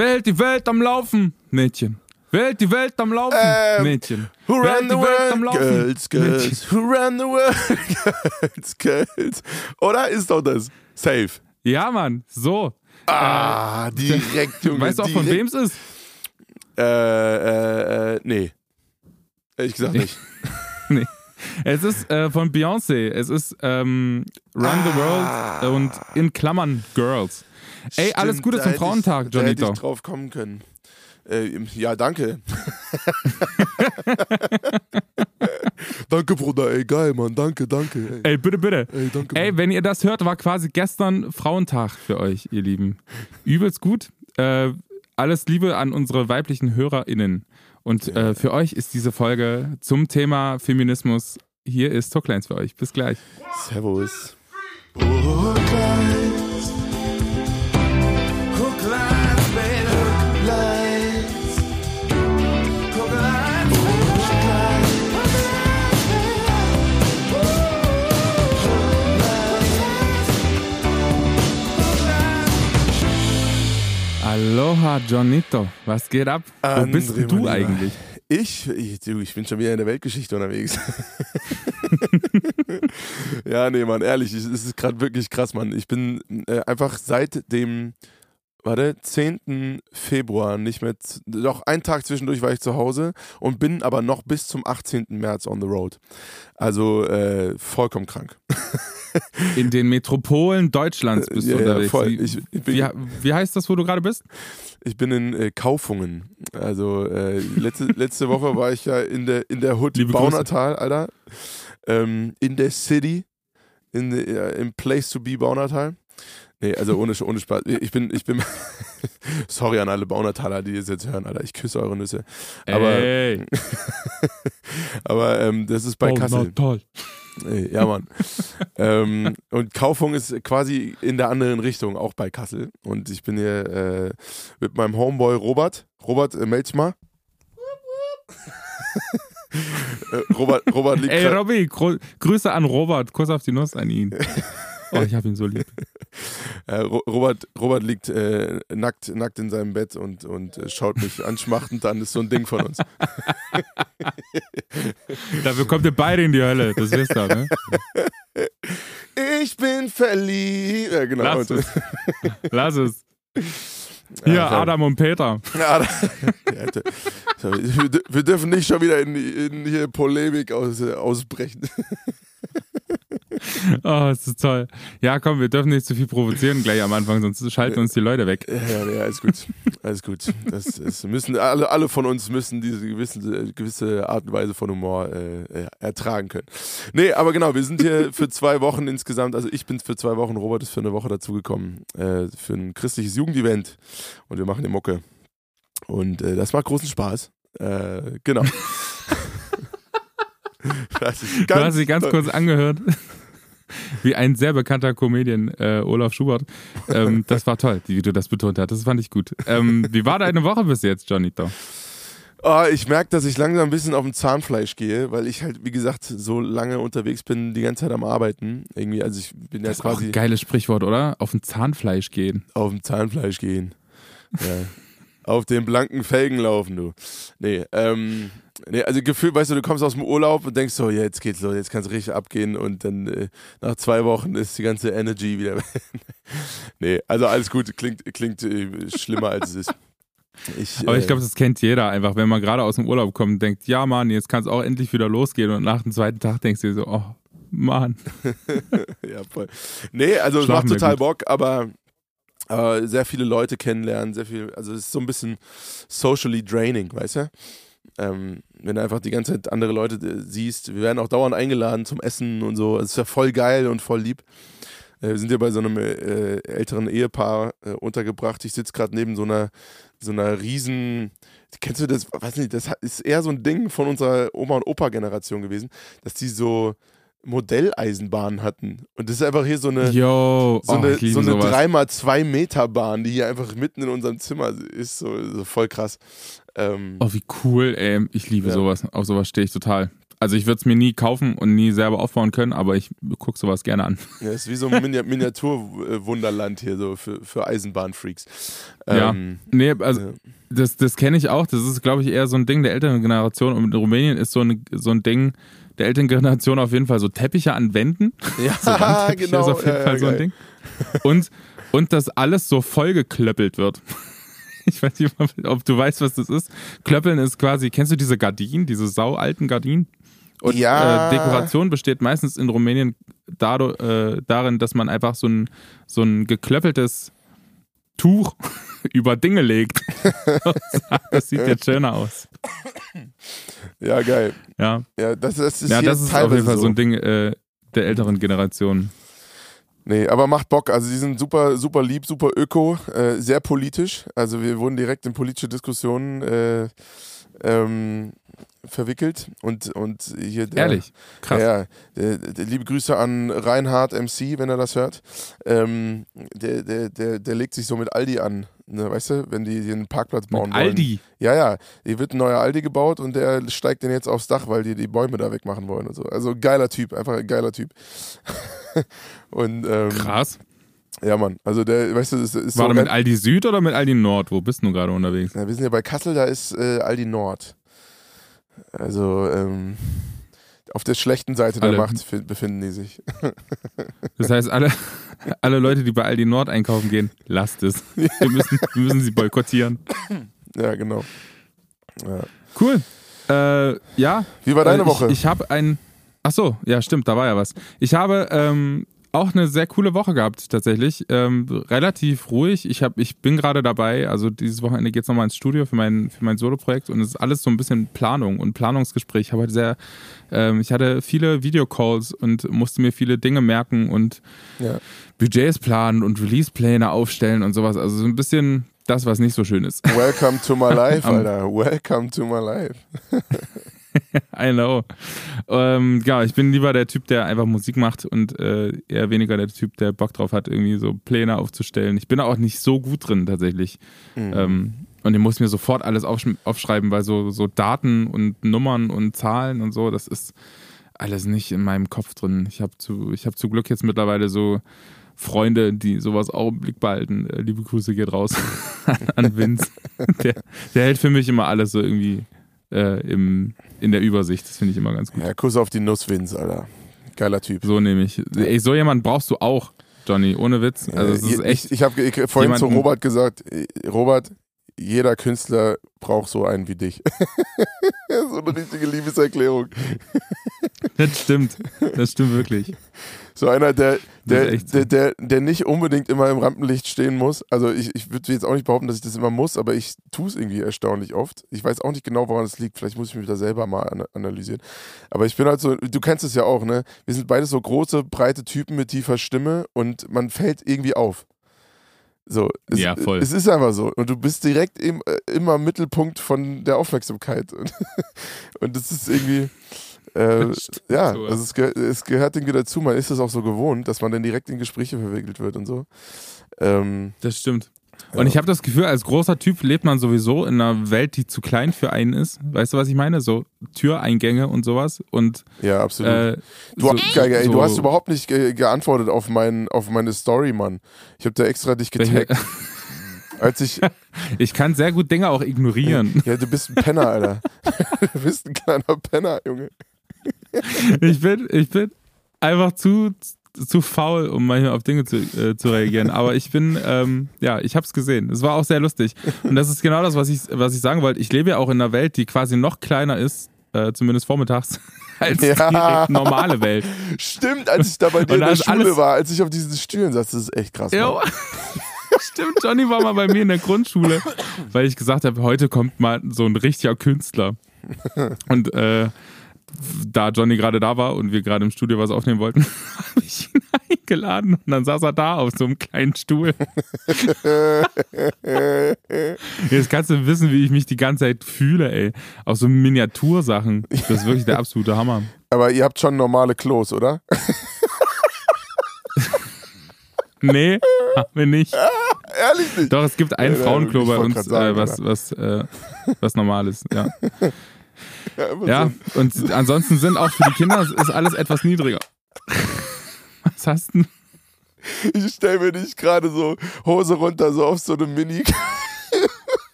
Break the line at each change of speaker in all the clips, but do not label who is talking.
Wer hält die Welt am Laufen? Mädchen. Wer hält die Welt am Laufen?
Ähm,
Mädchen.
Who
hält
the
Welt
world?
Laufen?
Girls, girls. Who run the world? Girls, girls. Oder ist doch das? Safe.
Ja, Mann, so.
Ah, direkt, Junge.
weißt du auch, von
direkt.
wem es ist?
Äh, äh, äh, nee. Ehrlich gesagt nicht.
Nee. Es ist äh, von Beyoncé. Es ist ähm, Run the
Ah.
World und in Klammern Girls. Ey, alles Gute zum
hätte ich-
Frauentag,
Da hätte
Johnito.
ich drauf kommen können. Äh, ja, danke. danke, Bruder. Ey, geil, Mann. Danke, danke. Ey,
Ey, bitte, bitte.
ey danke.
Ey, wenn ihr das hört, war quasi gestern Frauentag für euch, ihr Lieben. Übelst gut. Äh, alles Liebe an unsere weiblichen HörerInnen. Und äh, für euch ist diese Folge zum Thema Feminismus. Hier ist Talklines für euch. Bis gleich.
Servus.
Aloha, Johnito. Was geht ab? Wo bist
André,
du eigentlich?
Ich, ich, ich bin schon wieder in der Weltgeschichte unterwegs. ja, nee, Mann, ehrlich, es ist gerade wirklich krass, Mann. Ich bin äh, einfach seit dem, warte, 10. Februar nicht mehr, doch einen Tag zwischendurch war ich zu Hause und bin aber noch bis zum 18. März on the road. Also äh, vollkommen krank.
In den Metropolen Deutschlands bist du
Ja, ja,
unterwegs.
voll.
Wie,
Ich, ich,
wie, wie heißt das, wo du gerade bist?
ich bin in äh, Kaufungen. Also äh, letzte, letzte Woche war ich ja in der, in der Hood
Liebe Grüße.
Baunatal, Alter. Ähm, in der City, in, the- ja, im Place to be Baunatal. Nee, also ohne, ohne Spaß. Ich bin, ich bin, sorry an alle Baunataler, die das jetzt hören, Alter. Ich küsse eure Nüsse. Aber,
Ey,
aber ähm, das ist bei Kassel.
toll.
Ey, Ja, Mann. ähm, und Kaufung ist quasi in der anderen Richtung, auch bei Kassel. Und ich bin hier äh, mit meinem Homeboy Robert. Robert, äh, meld dich mal. äh, Robert, Robert liegt
Ey, Robby, Grüße an Robert. Kuss auf die Nuss an ihn. Oh, ich hab ihn so lieb.
äh, Ro- Robert, Robert liegt äh, nackt, nackt in seinem Bett und, und äh, schaut mich anschmachtend an. Das ist so ein Ding von uns.
Dafür kommt ihr beide in die Hölle. Das wisst ihr, ne?
Ich bin verliebt. Ja, genau.
Lass es. Lass es. Hier,
Ja.
Adam und Peter.
Ja, wir dürfen nicht schon wieder in, in hier Polemik aus, äh, ausbrechen.
Oh, das ist toll. Ja, komm, wir dürfen nicht zu viel provozieren gleich am Anfang, sonst schalten uns die Leute weg.
Ja, ja, alles gut. Alles gut. Das, das müssen alle, alle von uns müssen diese gewisse, gewisse Art und Weise von Humor äh, äh, ertragen können. Nee, aber genau, wir sind hier für zwei Wochen insgesamt, also ich bin für zwei Wochen, Robert ist für eine Woche dazugekommen, äh, für ein christliches Jugendevent und wir machen die Mucke. Und äh, das macht großen Spaß. Äh, genau. Ist
Du hast dich ganz kurz angehört. Wie ein sehr bekannter Comedian, äh, Olaf Schubert. Ähm, das war toll, wie du das betont hast. Das fand ich gut. Ähm, wie war deine Woche bis jetzt, Johnito?
Oh, ich merke, dass ich langsam ein bisschen auf dem Zahnfleisch gehe, weil ich halt, wie gesagt, so lange unterwegs bin, die ganze Zeit am Arbeiten. Irgendwie, also ich bin ja
Das ist auch
quasi
ein geiles Sprichwort, oder? Auf ein Zahnfleisch gehen.
auf dem Zahnfleisch gehen. Ja. auf den blanken Felgen laufen, du. Nee, ähm, nee, also Gefühl, weißt du, du kommst aus dem Urlaub und denkst so, ja, jetzt geht's los, jetzt kannst du richtig abgehen und dann äh, nach zwei Wochen ist die ganze Energy wieder. nee, also alles gut, klingt, klingt äh, schlimmer als es ist. Ich,
Aber
äh,
ich glaube, das kennt jeder einfach, wenn man gerade aus dem Urlaub kommt und denkt, ja Mann, jetzt kann es auch endlich wieder losgehen und nach dem zweiten Tag denkst du dir so, oh Mann.
ja, voll. Nee, also es macht total
gut.
Bock, aber äh, sehr viele Leute kennenlernen, sehr viel, also es ist so ein bisschen socially draining, weißt du? Ähm, wenn du einfach die ganze Zeit andere Leute äh, siehst, wir werden auch dauernd eingeladen zum Essen und so, es ist ja voll geil und voll lieb. Äh, wir sind ja bei so einem äh, älteren Ehepaar untergebracht. Ich sitze gerade neben so einer, so einer riesen, kennst du das, weiß nicht, das ist eher so ein Ding von unserer Oma- und Opa-Generation gewesen, dass die so Modelleisenbahnen hatten. Und das ist einfach hier so eine,
Yo,
so
oh,
eine, so eine
sowas.
3x2 Meter Bahn, die hier einfach mitten in unserem Zimmer ist, so, so voll krass. Ähm,
Oh, wie cool, ey. Ich liebe
Ja.
sowas. Auf sowas stehe ich total. Also ich würde es mir nie kaufen und nie selber aufbauen können, aber ich gucke sowas gerne an.
Ja, ist wie so ein Mini Miniaturwunderland hier, so für, für Eisenbahnfreaks.
Ja. Ähm, nee, also ja. das, das kenne ich auch. Das ist, glaube ich, eher so ein Ding der älteren Generation. Und in Rumänien ist so, eine, so ein Ding der älteren Generation auf jeden Fall so Teppiche an Wänden.
Ja,
so genau. ist auf jeden
ja,
Fall so ein
geil.
Ding. Und, und dass alles so vollgeklöppelt wird. Ich weiß nicht, ob du weißt, was das ist. Klöppeln ist quasi, kennst du diese Gardinen, diese saualten Gardinen? Und
Ja.
äh, Dekoration besteht meistens in Rumänien dado, äh, darin, dass man einfach so ein, so ein geklöppeltes Tuch über Dinge legt. das sieht jetzt schöner aus.
Ja, geil.
Ja,
Ja, das, das ist
ja das ist auf jeden Fall so
so.
ein Ding äh, der älteren Generation.
Nee, aber macht Bock. Also die sind super, super lieb, super öko, äh, sehr politisch. Also wir wurden direkt in politische Diskussionen äh, ähm, verwickelt und, und hier der,
Ehrlich, krass.
Ja, der, der, liebe Grüße an Reinhard MC, wenn er das hört. Ähm, der, der, der, der legt sich so mit Aldi an, ne, weißt du, wenn die den Parkplatz bauen
Mit
wollen.
Aldi.
Ja, ja, hier wird ein neuer Aldi gebaut und der steigt den jetzt aufs Dach, weil die die Bäume da wegmachen wollen und so. Also geiler Typ, einfach ein geiler Typ. und ähm,
Krass.
ja, Mann, also der, weißt du, das ist
War
so
du mit Aldi Süd oder mit Aldi Nord? Wo bist du gerade unterwegs?
ja, wir sind ja bei Kassel, da ist äh, Aldi Nord. Also ähm, auf der schlechten Seite der
Alle.
Macht fi- befinden die sich.
Das heißt, alle, alle Leute, die bei Aldi Nord einkaufen gehen, lasst es. Wir müssen, wir müssen sie boykottieren.
Ja, genau. Ja.
Cool. Äh, ja.
Wie war deine
äh,
Woche?
Ich, ich habe ein. Ach so, ja, stimmt, da war ja was. Ich habe ähm, auch eine sehr coole Woche gehabt, tatsächlich. Ähm, relativ ruhig. Ich, hab, ich bin gerade dabei, also dieses Wochenende geht es nochmal ins Studio für mein, für mein Solo-Projekt und es ist alles so ein bisschen Planung und Planungsgespräch. Ich habe heute sehr, ähm, ich hatte viele Videocalls und musste mir viele Dinge merken und
ja.
Budgets planen und Release-Pläne aufstellen und sowas. Also so ein bisschen das, was nicht so schön ist.
Welcome to my life, Alter. Welcome to my life.
I know. Ähm, ja, ich bin lieber der Typ, der einfach Musik macht und äh, eher weniger der Typ, der Bock drauf hat, irgendwie so Pläne aufzustellen. Ich bin da auch nicht so gut drin tatsächlich.
Mhm.
Ähm, und ich muss mir sofort alles aufsch aufschreiben, weil so, so Daten und Nummern und Zahlen und so, das ist alles nicht in meinem Kopf drin. Ich habe zu, ich hab zu Glück jetzt mittlerweile so Freunde, die sowas auch im Blick behalten. Äh, liebe Grüße geht raus an Vince. Der, der hält für mich immer alles so irgendwie äh, im, in der Übersicht. Das finde ich immer ganz gut.
Ja, Kuss auf die Nusswins, Alter. Geiler Typ.
So nehme ich. Ey, so jemand brauchst du auch, Johnny, ohne Witz. Also es ist echt.
Ich, ich habe vorhin zu Robert gesagt, äh, Robert, jeder Künstler braucht so einen wie dich. so eine richtige Liebeserklärung.
Das stimmt. Das stimmt wirklich.
So einer, der, der, der, der, der nicht unbedingt immer im Rampenlicht stehen muss. Also ich, ich würde jetzt auch nicht behaupten, dass ich das immer muss, aber ich tue es irgendwie erstaunlich oft. Ich weiß auch nicht genau, woran es liegt. Vielleicht muss ich mich da selber mal ana- analysieren. Aber ich bin halt so, du kennst es ja auch, ne? Wir sind beide so große, breite Typen mit tiefer Stimme und man fällt irgendwie auf. So, es,
Ja, voll.
es ist einfach so. Und du bist direkt im, äh, immer Mittelpunkt von der Aufmerksamkeit. Und, und das ist irgendwie, äh, ja,
so, ja.
also es, ge es gehört irgendwie dazu. Man ist es auch so gewohnt, dass man dann direkt in Gespräche verwickelt wird und so. Ähm,
Das stimmt. Und ich habe das Gefühl, als großer Typ lebt man sowieso in einer Welt, die zu klein für einen ist. Weißt du, was ich meine? So Türeingänge und sowas. Und
ja, absolut.
äh,
du,
so,
ey, du
so-
hast überhaupt nicht ge geantwortet auf, mein, auf meine Story, Mann. Ich habe da extra dich getaggt. Als ich,
Ich kann sehr gut Dinge auch ignorieren.
ja, du bist ein Penner, Alter. du bist ein kleiner Penner, Junge.
Ich bin, ich bin einfach zu, zu faul, um manchmal auf Dinge zu, äh, zu reagieren. Aber ich bin, ähm, ja, ich habe es gesehen. Es war auch sehr lustig. Und das ist genau das, was ich, was ich sagen wollte. Ich lebe ja auch in einer Welt, die quasi noch kleiner ist, äh, zumindest vormittags, als
Ja.
die normale Welt.
Stimmt, als ich da bei dir in der Schule war, als ich auf diesen Stühlen saß, das ist echt krass.
Ja. Stimmt, Johnny war mal bei mir in der Grundschule, weil ich gesagt habe, heute kommt mal so ein richtiger Künstler. Und äh, da Johnny gerade da war und wir gerade im Studio was aufnehmen wollten, habe ich ihn eingeladen und dann saß er da auf so einem kleinen Stuhl. Jetzt kannst du wissen, wie ich mich die ganze Zeit fühle, ey. Auf so Miniatursachen. Das ist wirklich der absolute Hammer.
Aber ihr habt schon normale Klos, oder?
Nee, haben wir nicht.
Ehrlich nicht.
Doch, es gibt ein
Ja,
Frauenklo bei uns,
sagen,
äh, was, was, äh, was normal ist, ja. Ja, und ansonsten sind auch für die Kinder ist alles etwas niedriger. Was hast du?
Ich stelle mir dich gerade so Hose runter, so auf so einem Mini.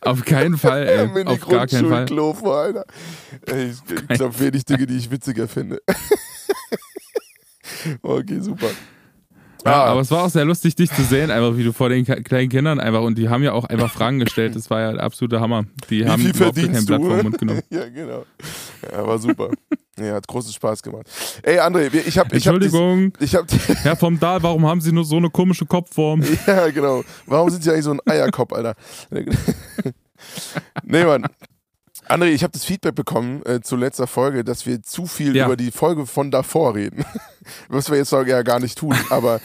Auf keinen Fall, ey. Mini auf gar keinen Fall.
Vor, Alter. Ey, ich ich glaube, wenig Dinge, die ich witziger finde. okay, super.
Ja, aber es war auch sehr lustig, dich zu sehen, einfach wie du vor den kleinen Kindern einfach und die haben ja auch einfach Fragen gestellt. Das war ja der absolute Hammer. Die
wie
haben
viel überhaupt kein
Blatt vom Mund genommen.
ja, genau. Ja, war super. Ja, hat großen Spaß gemacht. Ey, André, ich habe.
Ich Entschuldigung.
Hab dies, ich hab,
Herr vom Dahl, warum haben Sie nur so eine komische Kopfform?
ja, genau. Warum sind Sie eigentlich so ein Eierkopf, Alter? nee, Mann. André, ich habe das Feedback bekommen äh, zu letzter Folge, dass wir zu viel ja. über die Folge von davor reden. Was wir jetzt ja gar nicht tun, aber,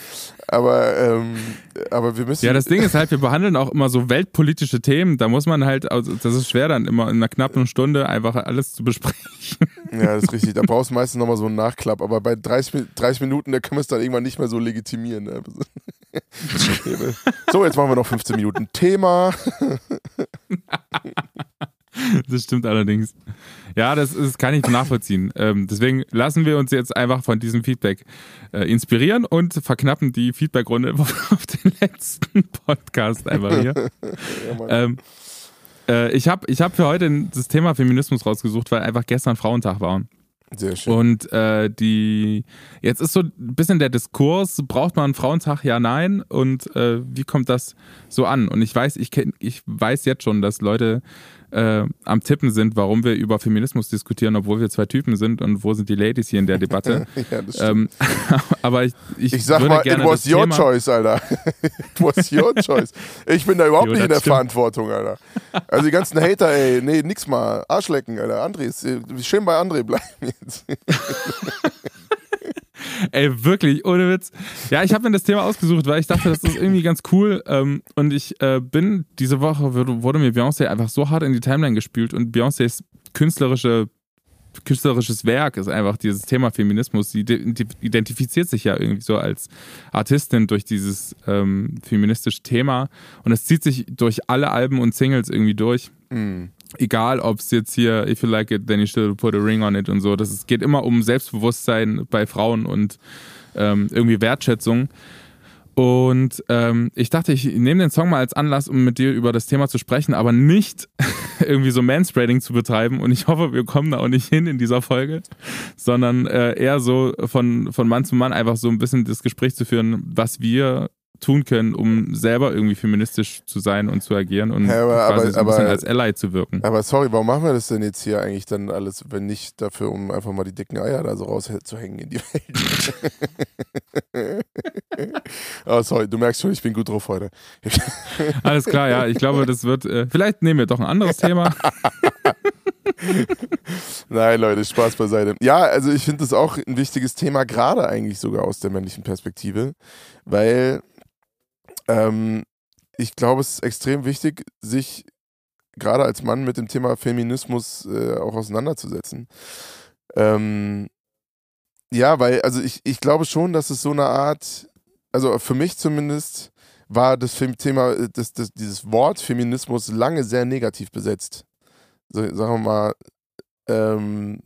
aber, ähm, aber wir müssen.
Ja, das Ding ist halt, wir behandeln auch immer so weltpolitische Themen. Da muss man halt, also das ist schwer dann immer in einer knappen Stunde einfach alles zu besprechen.
Ja, das ist richtig. Da brauchst du meistens nochmal so einen Nachklapp. Aber bei 30, 30 Minuten, da können wir es dann irgendwann nicht mehr so legitimieren. Ne? so, jetzt machen wir noch 15 Minuten Thema.
Das stimmt allerdings. Ja, das, das kann ich nachvollziehen. Ähm, deswegen lassen wir uns jetzt einfach von diesem Feedback äh, inspirieren und verknappen die Feedbackrunde auf den letzten Podcast einfach hier. ja, ähm, äh, ich habe ich hab für heute das Thema Feminismus rausgesucht, weil einfach gestern Frauentag war.
Sehr schön.
Und äh, die jetzt ist so ein bisschen der Diskurs, braucht man einen Frauentag, ja, nein? Und äh, wie kommt das so an? Und ich weiß, ich, kenn, ich weiß jetzt schon, dass Leute äh, am Tippen sind, warum wir über Feminismus diskutieren, obwohl wir zwei Typen sind und wo sind die Ladies hier in der Debatte.
ja, das ähm,
aber ich, ich,
ich sag mal, it was your Thema choice, Alter. it was your choice. Ich bin da überhaupt jo, nicht in der stimmt. Verantwortung, Alter. Also die ganzen Hater, ey, nee, nix mal. Arschlecken, Alter. André, ist, äh, schön bei André bleiben jetzt.
Ey, wirklich, ohne Witz. Ja, ich habe mir das Thema ausgesucht, weil ich dachte, das ist irgendwie ganz cool. Ähm, und ich äh, bin, diese Woche wurde, mir Beyoncé einfach so hart in die Timeline gespült und Beyoncés künstlerische künstlerisches Werk ist einfach dieses Thema Feminismus. Sie identifiziert sich ja irgendwie so als Artistin durch dieses ähm, feministische Thema und es zieht sich durch alle Alben und Singles irgendwie durch. Mhm egal ob es jetzt hier If you like it, then you should put a ring on it und so. Das ist, geht immer um Selbstbewusstsein bei Frauen und ähm, irgendwie Wertschätzung. Und ähm, ich dachte, ich nehme den Song mal als Anlass, um mit dir über das Thema zu sprechen, aber nicht irgendwie so Manspreading zu betreiben. Und ich hoffe, wir kommen da auch nicht hin in dieser Folge, sondern äh, eher so von, von Mann zu Mann einfach so ein bisschen das Gespräch zu führen, was wir tun können, um selber irgendwie feministisch zu sein und zu agieren und
ja, aber,
quasi
aber,
so ein bisschen als Ally zu wirken.
Aber sorry, warum machen wir das denn jetzt hier eigentlich dann alles, wenn nicht dafür, um einfach mal die dicken Eier da so rauszuhängen in die Welt? oh, sorry, du merkst schon, ich bin gut drauf heute.
alles klar, ja, ich glaube, das wird, äh, vielleicht nehmen wir doch ein anderes Thema.
Nein, Leute, Spaß beiseite. Ja, also ich finde das auch ein wichtiges Thema, gerade eigentlich sogar aus der männlichen Perspektive, weil ähm, ich glaube, es ist extrem wichtig, sich gerade als Mann mit dem Thema Feminismus äh, auch auseinanderzusetzen. Ähm, ja, weil, also ich, ich glaube schon, dass es so eine Art, also für mich zumindest, war das Thema, äh, das, das, dieses Wort Feminismus lange sehr negativ besetzt. So, sagen wir mal, ähm,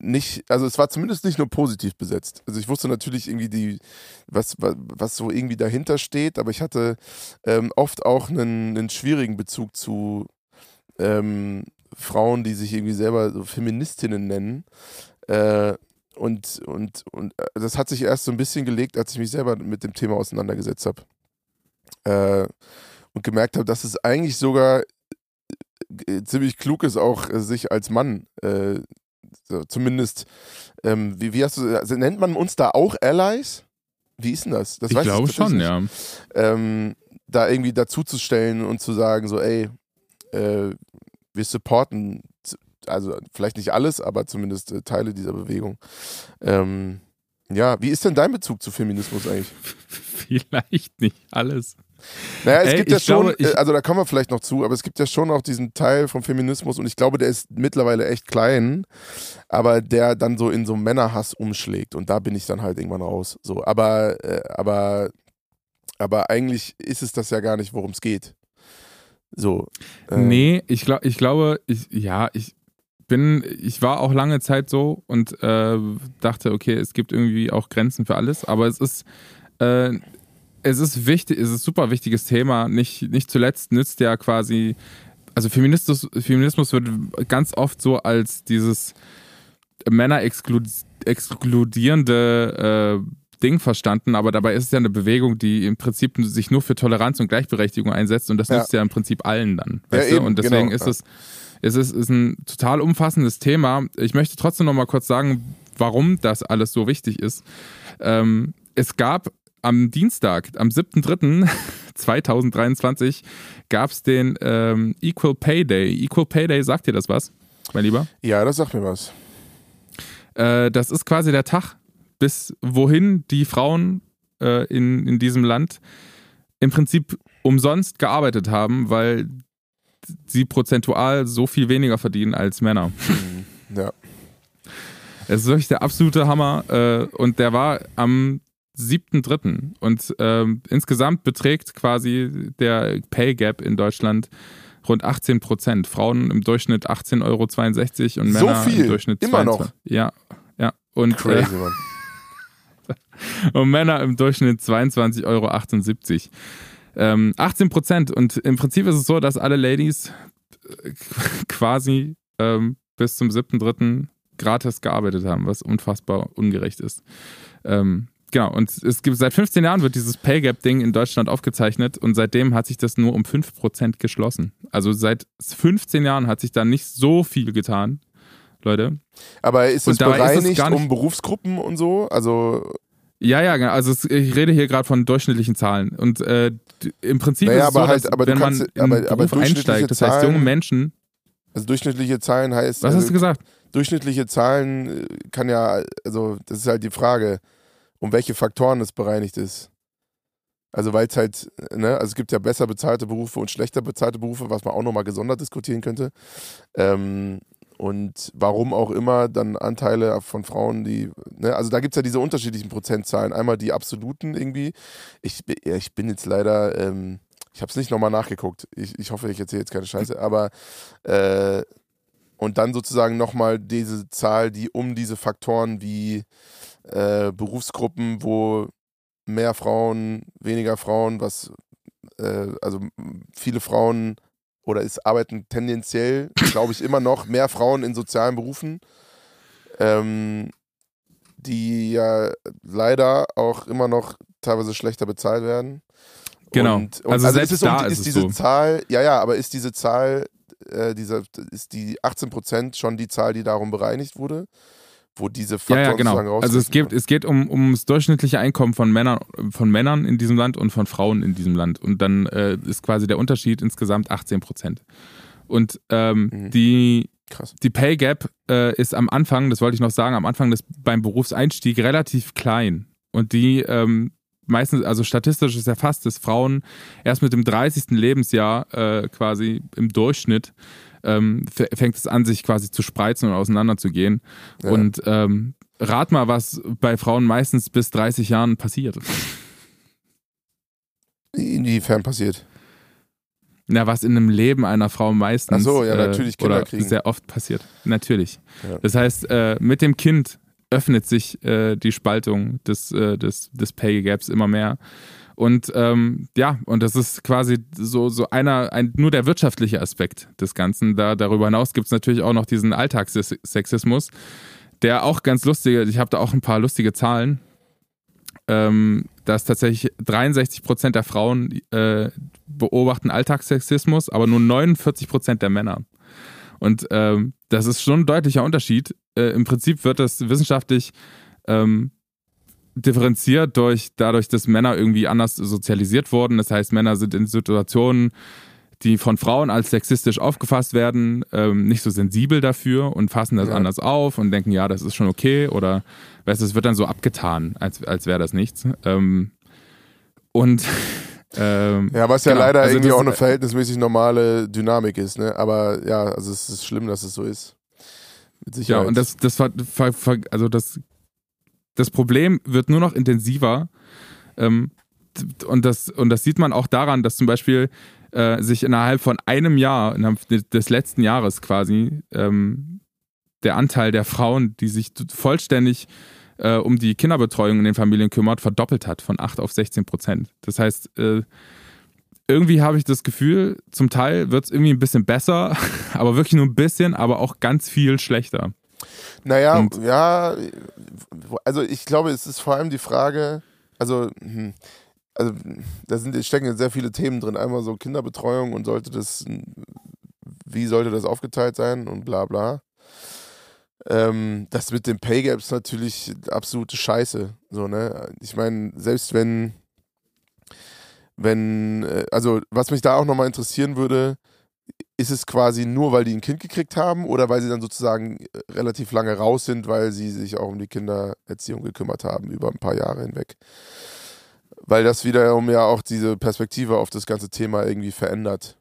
nicht, also es war zumindest nicht nur positiv besetzt. Also ich wusste natürlich irgendwie die, was, was, was so irgendwie dahinter steht, aber ich hatte ähm, oft auch einen, einen schwierigen Bezug zu ähm, Frauen, die sich irgendwie selber so Feministinnen nennen. Äh, und, und, und äh, das hat sich erst so ein bisschen gelegt, als ich mich selber mit dem Thema auseinandergesetzt habe. Äh, und gemerkt habe, dass es eigentlich sogar äh, ziemlich klug ist, auch äh, sich als Mann äh, so, zumindest, ähm, wie, wie hast du, also nennt man uns da auch Allies? Wie ist denn das? das
ich glaube schon, nicht. ja.
Ähm, da irgendwie dazuzustellen und zu sagen, so, ey, äh, wir supporten, also vielleicht nicht alles, aber zumindest äh, Teile dieser Bewegung. Ähm, ja, wie ist denn dein Bezug zu Feminismus eigentlich?
Vielleicht nicht alles.
Naja, es Ey, gibt ja schon, glaube, also da kommen wir vielleicht noch zu, aber es gibt ja schon auch diesen Teil vom Feminismus und ich glaube, der ist mittlerweile echt klein, aber der dann so in so Männerhass umschlägt und da bin ich dann halt irgendwann raus. So, aber, äh, aber, aber eigentlich ist es das ja gar nicht, worum es geht. So.
Äh, nee, ich, glaub, ich glaube, ich, ja, ich bin, ich war auch lange Zeit so und äh, dachte, okay, es gibt irgendwie auch Grenzen für alles, aber es ist, äh, es ist wichtig, es ist ein super wichtiges Thema. Nicht, nicht zuletzt nützt ja quasi, also Feminismus, Feminismus wird ganz oft so als dieses Männer exkludierende äh, Ding verstanden, aber dabei ist es ja eine Bewegung, die im Prinzip sich nur für Toleranz und Gleichberechtigung einsetzt und das ja. nützt ja im Prinzip allen dann. Ja, eben, und deswegen genau, ist es, es ist, ist ein total umfassendes Thema. Ich möchte trotzdem noch mal kurz sagen, warum das alles so wichtig ist. Ähm, es gab am Dienstag, am 7.3.2023, gab es den ähm, Equal Pay Day. Equal Pay Day, sagt dir das was, mein Lieber?
Ja, das sagt mir was.
Äh, das ist quasi der Tag, bis wohin die Frauen äh, in, in diesem Land im Prinzip umsonst gearbeitet haben, weil sie prozentual so viel weniger verdienen als Männer.
Mhm. Ja.
Es ist wirklich der absolute Hammer. Äh, und der war am 7.3. Und ähm, insgesamt beträgt quasi der Pay Gap in Deutschland rund 18 Prozent. Frauen im Durchschnitt 18,62 Euro und Männer
so viel?
im Durchschnitt
Immer 22. noch?
Ja, ja. Und,
Crazy, äh,
und Männer im Durchschnitt 22,78 Euro. Ähm, 18 Prozent. Und im Prinzip ist es so, dass alle Ladies äh, quasi ähm, bis zum 7.3. gratis gearbeitet haben, was unfassbar ungerecht ist. Ähm, genau, und es gibt seit 15 Jahren wird dieses Pay Gap-Ding in Deutschland aufgezeichnet und seitdem hat sich das nur um 5% geschlossen. Also seit 15 Jahren hat sich da nicht so viel getan. Leute.
Aber ist es bereinigt ist es um Berufsgruppen und so? Also
ja, ja, genau. also ich rede hier gerade von durchschnittlichen Zahlen und äh, im Prinzip naja, ist es so, halt, dass, wenn man in aber, aber Beruf einsteigt, das heißt junge Menschen.
Also durchschnittliche Zahlen heißt.
Was
also,
hast du gesagt?
Durchschnittliche Zahlen äh, kann ja, also das ist halt die Frage, um welche Faktoren es bereinigt ist. Also weil es halt, ne, also es gibt ja besser bezahlte Berufe und schlechter bezahlte Berufe, was man auch nochmal gesondert diskutieren könnte. Ähm, und warum auch immer dann Anteile von Frauen, die, ne, also da gibt es ja diese unterschiedlichen Prozentzahlen. Einmal die absoluten irgendwie. Ich, ich bin jetzt leider, ähm, ich habe es nicht nochmal nachgeguckt. Ich, ich hoffe, ich erzähle jetzt keine Scheiße, aber äh, und dann sozusagen nochmal diese Zahl, die um diese Faktoren wie äh, Berufsgruppen, wo mehr Frauen, weniger Frauen, was äh, also viele Frauen oder es arbeiten tendenziell, glaube ich, immer noch mehr Frauen in sozialen Berufen, ähm, die ja leider auch immer noch teilweise schlechter bezahlt werden.
Genau.
Und, und also, also selbst ist, da um, ist, ist diese so. Zahl, ja, ja, aber ist diese Zahl, äh, diese, ist die 18 Prozent schon die Zahl, die darum bereinigt wurde? wo diese
Faktoren ja, ja, genau. Also es geht, es geht um, ums durchschnittliche Einkommen von Männern, von Männern in diesem Land und von Frauen in diesem Land. Und dann äh, ist quasi der Unterschied insgesamt 18 Prozent. Und ähm, mhm. die, die Pay Gap äh, ist am Anfang, das wollte ich noch sagen, am Anfang des, beim Berufseinstieg relativ klein. Und die ähm, meistens, also statistisch ist erfasst, dass Frauen erst mit dem 30. Lebensjahr äh, quasi im Durchschnitt ähm, fängt es an, sich quasi zu spreizen und auseinanderzugehen. Ja. Und ähm, rat mal, was bei Frauen meistens bis 30 Jahren passiert.
Inwiefern passiert?
Na, was in einem Leben einer Frau meistens
Ach so, ja, natürlich
äh, oder kriegen. sehr oft passiert. Natürlich. Ja. Das heißt, äh, mit dem Kind öffnet sich äh, die Spaltung des, äh, des, des Pay Gaps immer mehr. Und ähm, ja, und das ist quasi so, so einer, ein, nur der wirtschaftliche Aspekt des Ganzen. Da, darüber hinaus gibt es natürlich auch noch diesen Alltagssexismus, der auch ganz lustige, ich habe da auch ein paar lustige Zahlen, ähm, dass tatsächlich 63 Prozent der Frauen äh, beobachten Alltagssexismus, aber nur 49 Prozent der Männer. Und ähm, das ist schon ein deutlicher Unterschied. Äh, Im Prinzip wird das wissenschaftlich ähm, differenziert durch dadurch, dass Männer irgendwie anders sozialisiert wurden. Das heißt, Männer sind in Situationen, die von Frauen als sexistisch aufgefasst werden, ähm, nicht so sensibel dafür und fassen das ja. anders auf und denken, ja, das ist schon okay oder weißt du, es wird dann so abgetan, als, als wäre das nichts. Ähm, und ähm,
ja, was ja genau. leider also irgendwie auch eine verhältnismäßig normale Dynamik ist, ne? Aber ja, also es ist schlimm, dass es so ist.
Mit Sicherheit. Ja, und das, das war, also das das Problem wird nur noch intensiver. Ähm, und, das, und das sieht man auch daran, dass zum Beispiel äh, sich innerhalb von einem Jahr, innerhalb des letzten Jahres quasi, ähm, der Anteil der Frauen, die sich vollständig äh, um die Kinderbetreuung in den Familien kümmert, verdoppelt hat von 8 auf 16 Prozent. Das heißt, äh, irgendwie habe ich das Gefühl, zum Teil wird es irgendwie ein bisschen besser, aber wirklich nur ein bisschen, aber auch ganz viel schlechter.
Naja, Und ja, also ich glaube, es ist vor allem die Frage, also, hm, also da sind, stecken sehr viele Themen drin. Einmal so Kinderbetreuung und sollte das, wie sollte das aufgeteilt sein und bla bla. Ähm, das mit dem Pay Gap ist natürlich absolute Scheiße. So, ne? Ich meine, selbst wenn, wenn, äh, also was mich da auch nochmal interessieren würde, ist es quasi nur, weil die ein Kind gekriegt haben oder weil sie dann sozusagen äh, relativ lange raus sind, weil sie sich auch um die Kindererziehung gekümmert haben über ein paar Jahre hinweg. Weil das wiederum ja auch diese Perspektive auf das ganze Thema irgendwie verändert.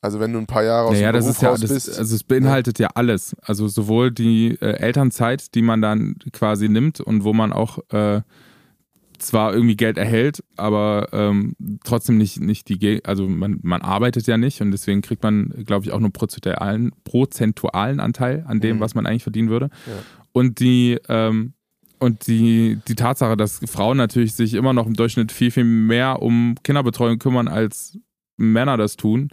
Also wenn du ein paar Jahre aus
ja,
dem
das
Beruf
ist ja,
raus
das,
bist.
Also es beinhaltet ja. ja alles. Also sowohl die äh, Elternzeit, die man dann quasi nimmt und wo man auch äh, zwar irgendwie Geld erhält, aber ähm, trotzdem nicht, nicht die, also man, man arbeitet ja nicht und deswegen kriegt man, glaube ich, auch nur prozentualen, prozentualen Anteil an dem, mhm. was man eigentlich verdienen würde. Ja. Und die, ähm, und die, die Tatsache, dass Frauen natürlich sich immer noch im Durchschnitt viel, viel mehr um Kinderbetreuung kümmern, als Männer das tun.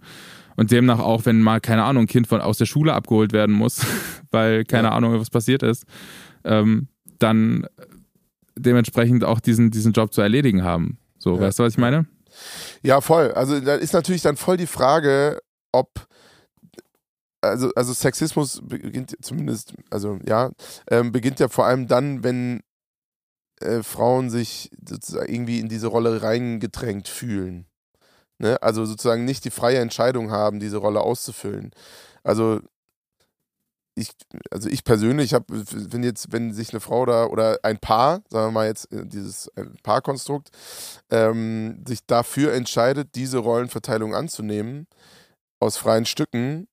Und demnach auch, wenn mal, keine Ahnung, ein Kind von, aus der Schule abgeholt werden muss, weil keine ja. Ahnung, was passiert ist, ähm, dann dementsprechend auch diesen, diesen Job zu erledigen haben. So, ja. weißt du, was ich meine?
Ja, voll. Also da ist natürlich dann voll die Frage, ob also, also Sexismus beginnt zumindest, also ja, ähm, beginnt ja vor allem dann, wenn äh, Frauen sich sozusagen irgendwie in diese Rolle reingedrängt fühlen. Ne? Also sozusagen nicht die freie Entscheidung haben, diese Rolle auszufüllen. Also ich, also ich persönlich habe, wenn jetzt, wenn sich eine Frau da oder ein Paar, sagen wir mal jetzt äh, dieses Paarkonstrukt, ähm, sich dafür entscheidet, diese Rollenverteilung anzunehmen, aus freien Stücken,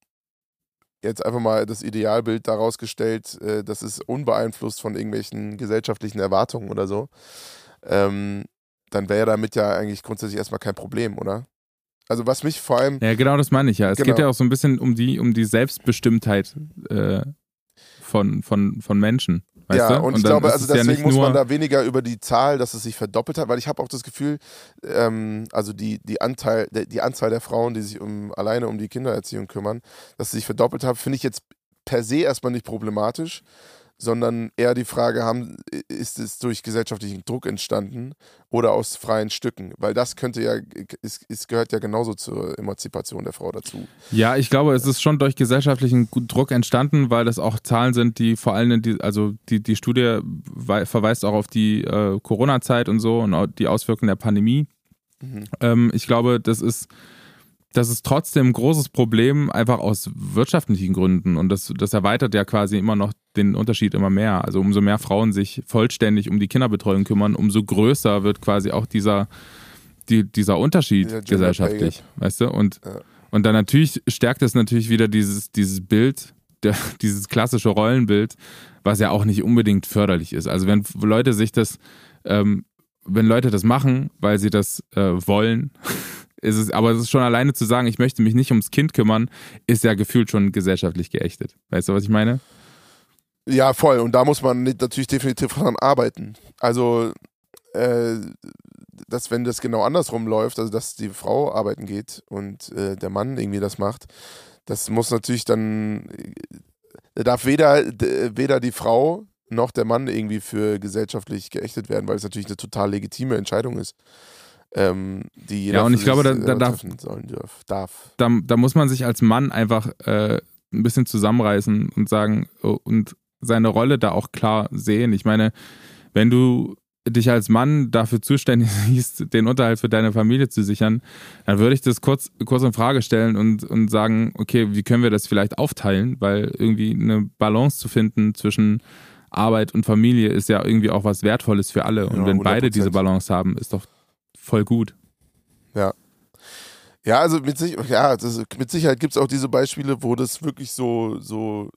jetzt einfach mal das Idealbild daraus gestellt, äh, das ist unbeeinflusst von irgendwelchen gesellschaftlichen Erwartungen oder so, ähm, dann wäre damit ja eigentlich grundsätzlich erstmal kein Problem, oder? Also was mich vor allem.
Ja, genau das meine ich ja. Es genau. geht ja auch so ein bisschen um die, um die Selbstbestimmtheit äh, von, von, von Menschen. Weißt
ja,
du?
und, und ich glaube, also deswegen ja muss man da weniger über die Zahl, dass es sich verdoppelt hat, weil ich habe auch das Gefühl, ähm, also die, die, Anteil, die Anzahl der Frauen, die sich um, alleine um die Kindererziehung kümmern, dass sie sich verdoppelt hat, finde ich jetzt per se erstmal nicht problematisch sondern eher die Frage haben, ist es durch gesellschaftlichen Druck entstanden oder aus freien Stücken? Weil das könnte ja, es, es gehört ja genauso zur Emanzipation der Frau dazu.
Ja, ich glaube, es ist schon durch gesellschaftlichen Druck entstanden, weil das auch Zahlen sind, die vor allem, die, also die, die Studie verweist auch auf die äh, Corona-Zeit und so und die Auswirkungen der Pandemie. Mhm. Ähm, ich glaube, das ist das ist trotzdem ein großes Problem, einfach aus wirtschaftlichen Gründen. Und das, das erweitert ja quasi immer noch den Unterschied immer mehr. Also umso mehr Frauen sich vollständig um die Kinderbetreuung kümmern, umso größer wird quasi auch dieser, die, dieser Unterschied ja, gesellschaftlich. Weißt du? Und, ja. und dann natürlich stärkt es natürlich wieder dieses, dieses Bild, der, dieses klassische Rollenbild, was ja auch nicht unbedingt förderlich ist. Also wenn Leute sich das, ähm, wenn Leute das machen, weil sie das äh, wollen, ist es, aber es ist schon alleine zu sagen, ich möchte mich nicht ums Kind kümmern, ist ja gefühlt schon gesellschaftlich geächtet. Weißt du, was ich meine?
Ja, voll. Und da muss man natürlich definitiv dran arbeiten. Also, äh, dass wenn das genau andersrum läuft, also dass die Frau arbeiten geht und äh, der Mann irgendwie das macht, das muss natürlich dann, da darf weder, weder die Frau noch der Mann irgendwie für gesellschaftlich geächtet werden, weil es natürlich eine total legitime Entscheidung ist ähm, die jeder
ja, und ich glaube, da,
da
darf,
sollen dürf, darf.
Da, da muss man sich als Mann einfach äh, ein bisschen zusammenreißen und sagen oh, und seine Rolle da auch klar sehen. Ich meine, wenn du dich als Mann dafür zuständig siehst, den Unterhalt für deine Familie zu sichern, dann würde ich das kurz, kurz in Frage stellen und, und sagen, okay, wie können wir das vielleicht aufteilen? Weil irgendwie eine Balance zu finden zwischen Arbeit und Familie ist ja irgendwie auch was Wertvolles für alle. Und ja, wenn 100%. beide diese Balance haben, ist doch voll gut.
Ja. Ja, also mit, ja, das, mit Sicherheit gibt es auch diese Beispiele, wo das wirklich so, so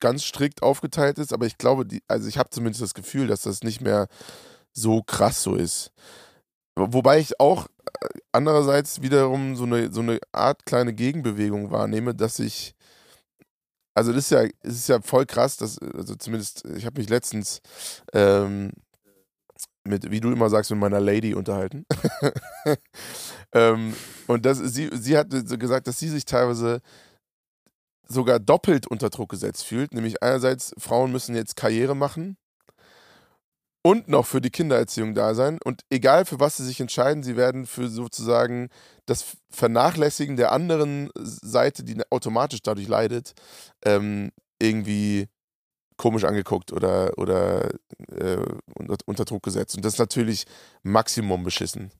ganz strikt aufgeteilt ist, aber ich glaube, die, also ich habe zumindest das Gefühl, dass das nicht mehr so krass so ist. wobei ich auch äh, andererseits wiederum so eine, so eine Art kleine Gegenbewegung wahrnehme, dass ich, also das ist ja, es ist ja voll krass, dass, also zumindest, ich habe mich letztens ähm, mit, wie du immer sagst, mit meiner Lady unterhalten. ähm, und das, sie, sie hat gesagt, dass sie sich teilweise sogar doppelt unter Druck gesetzt fühlt. Nämlich einerseits, Frauen müssen jetzt Karriere machen und noch für die Kindererziehung da sein. Und egal für was sie sich entscheiden, sie werden für sozusagen das Vernachlässigen der anderen Seite, die automatisch dadurch leidet, ähm, irgendwie komisch angeguckt oder, oder äh, unter, unter, Druck gesetzt. Und das ist natürlich Maximum beschissen.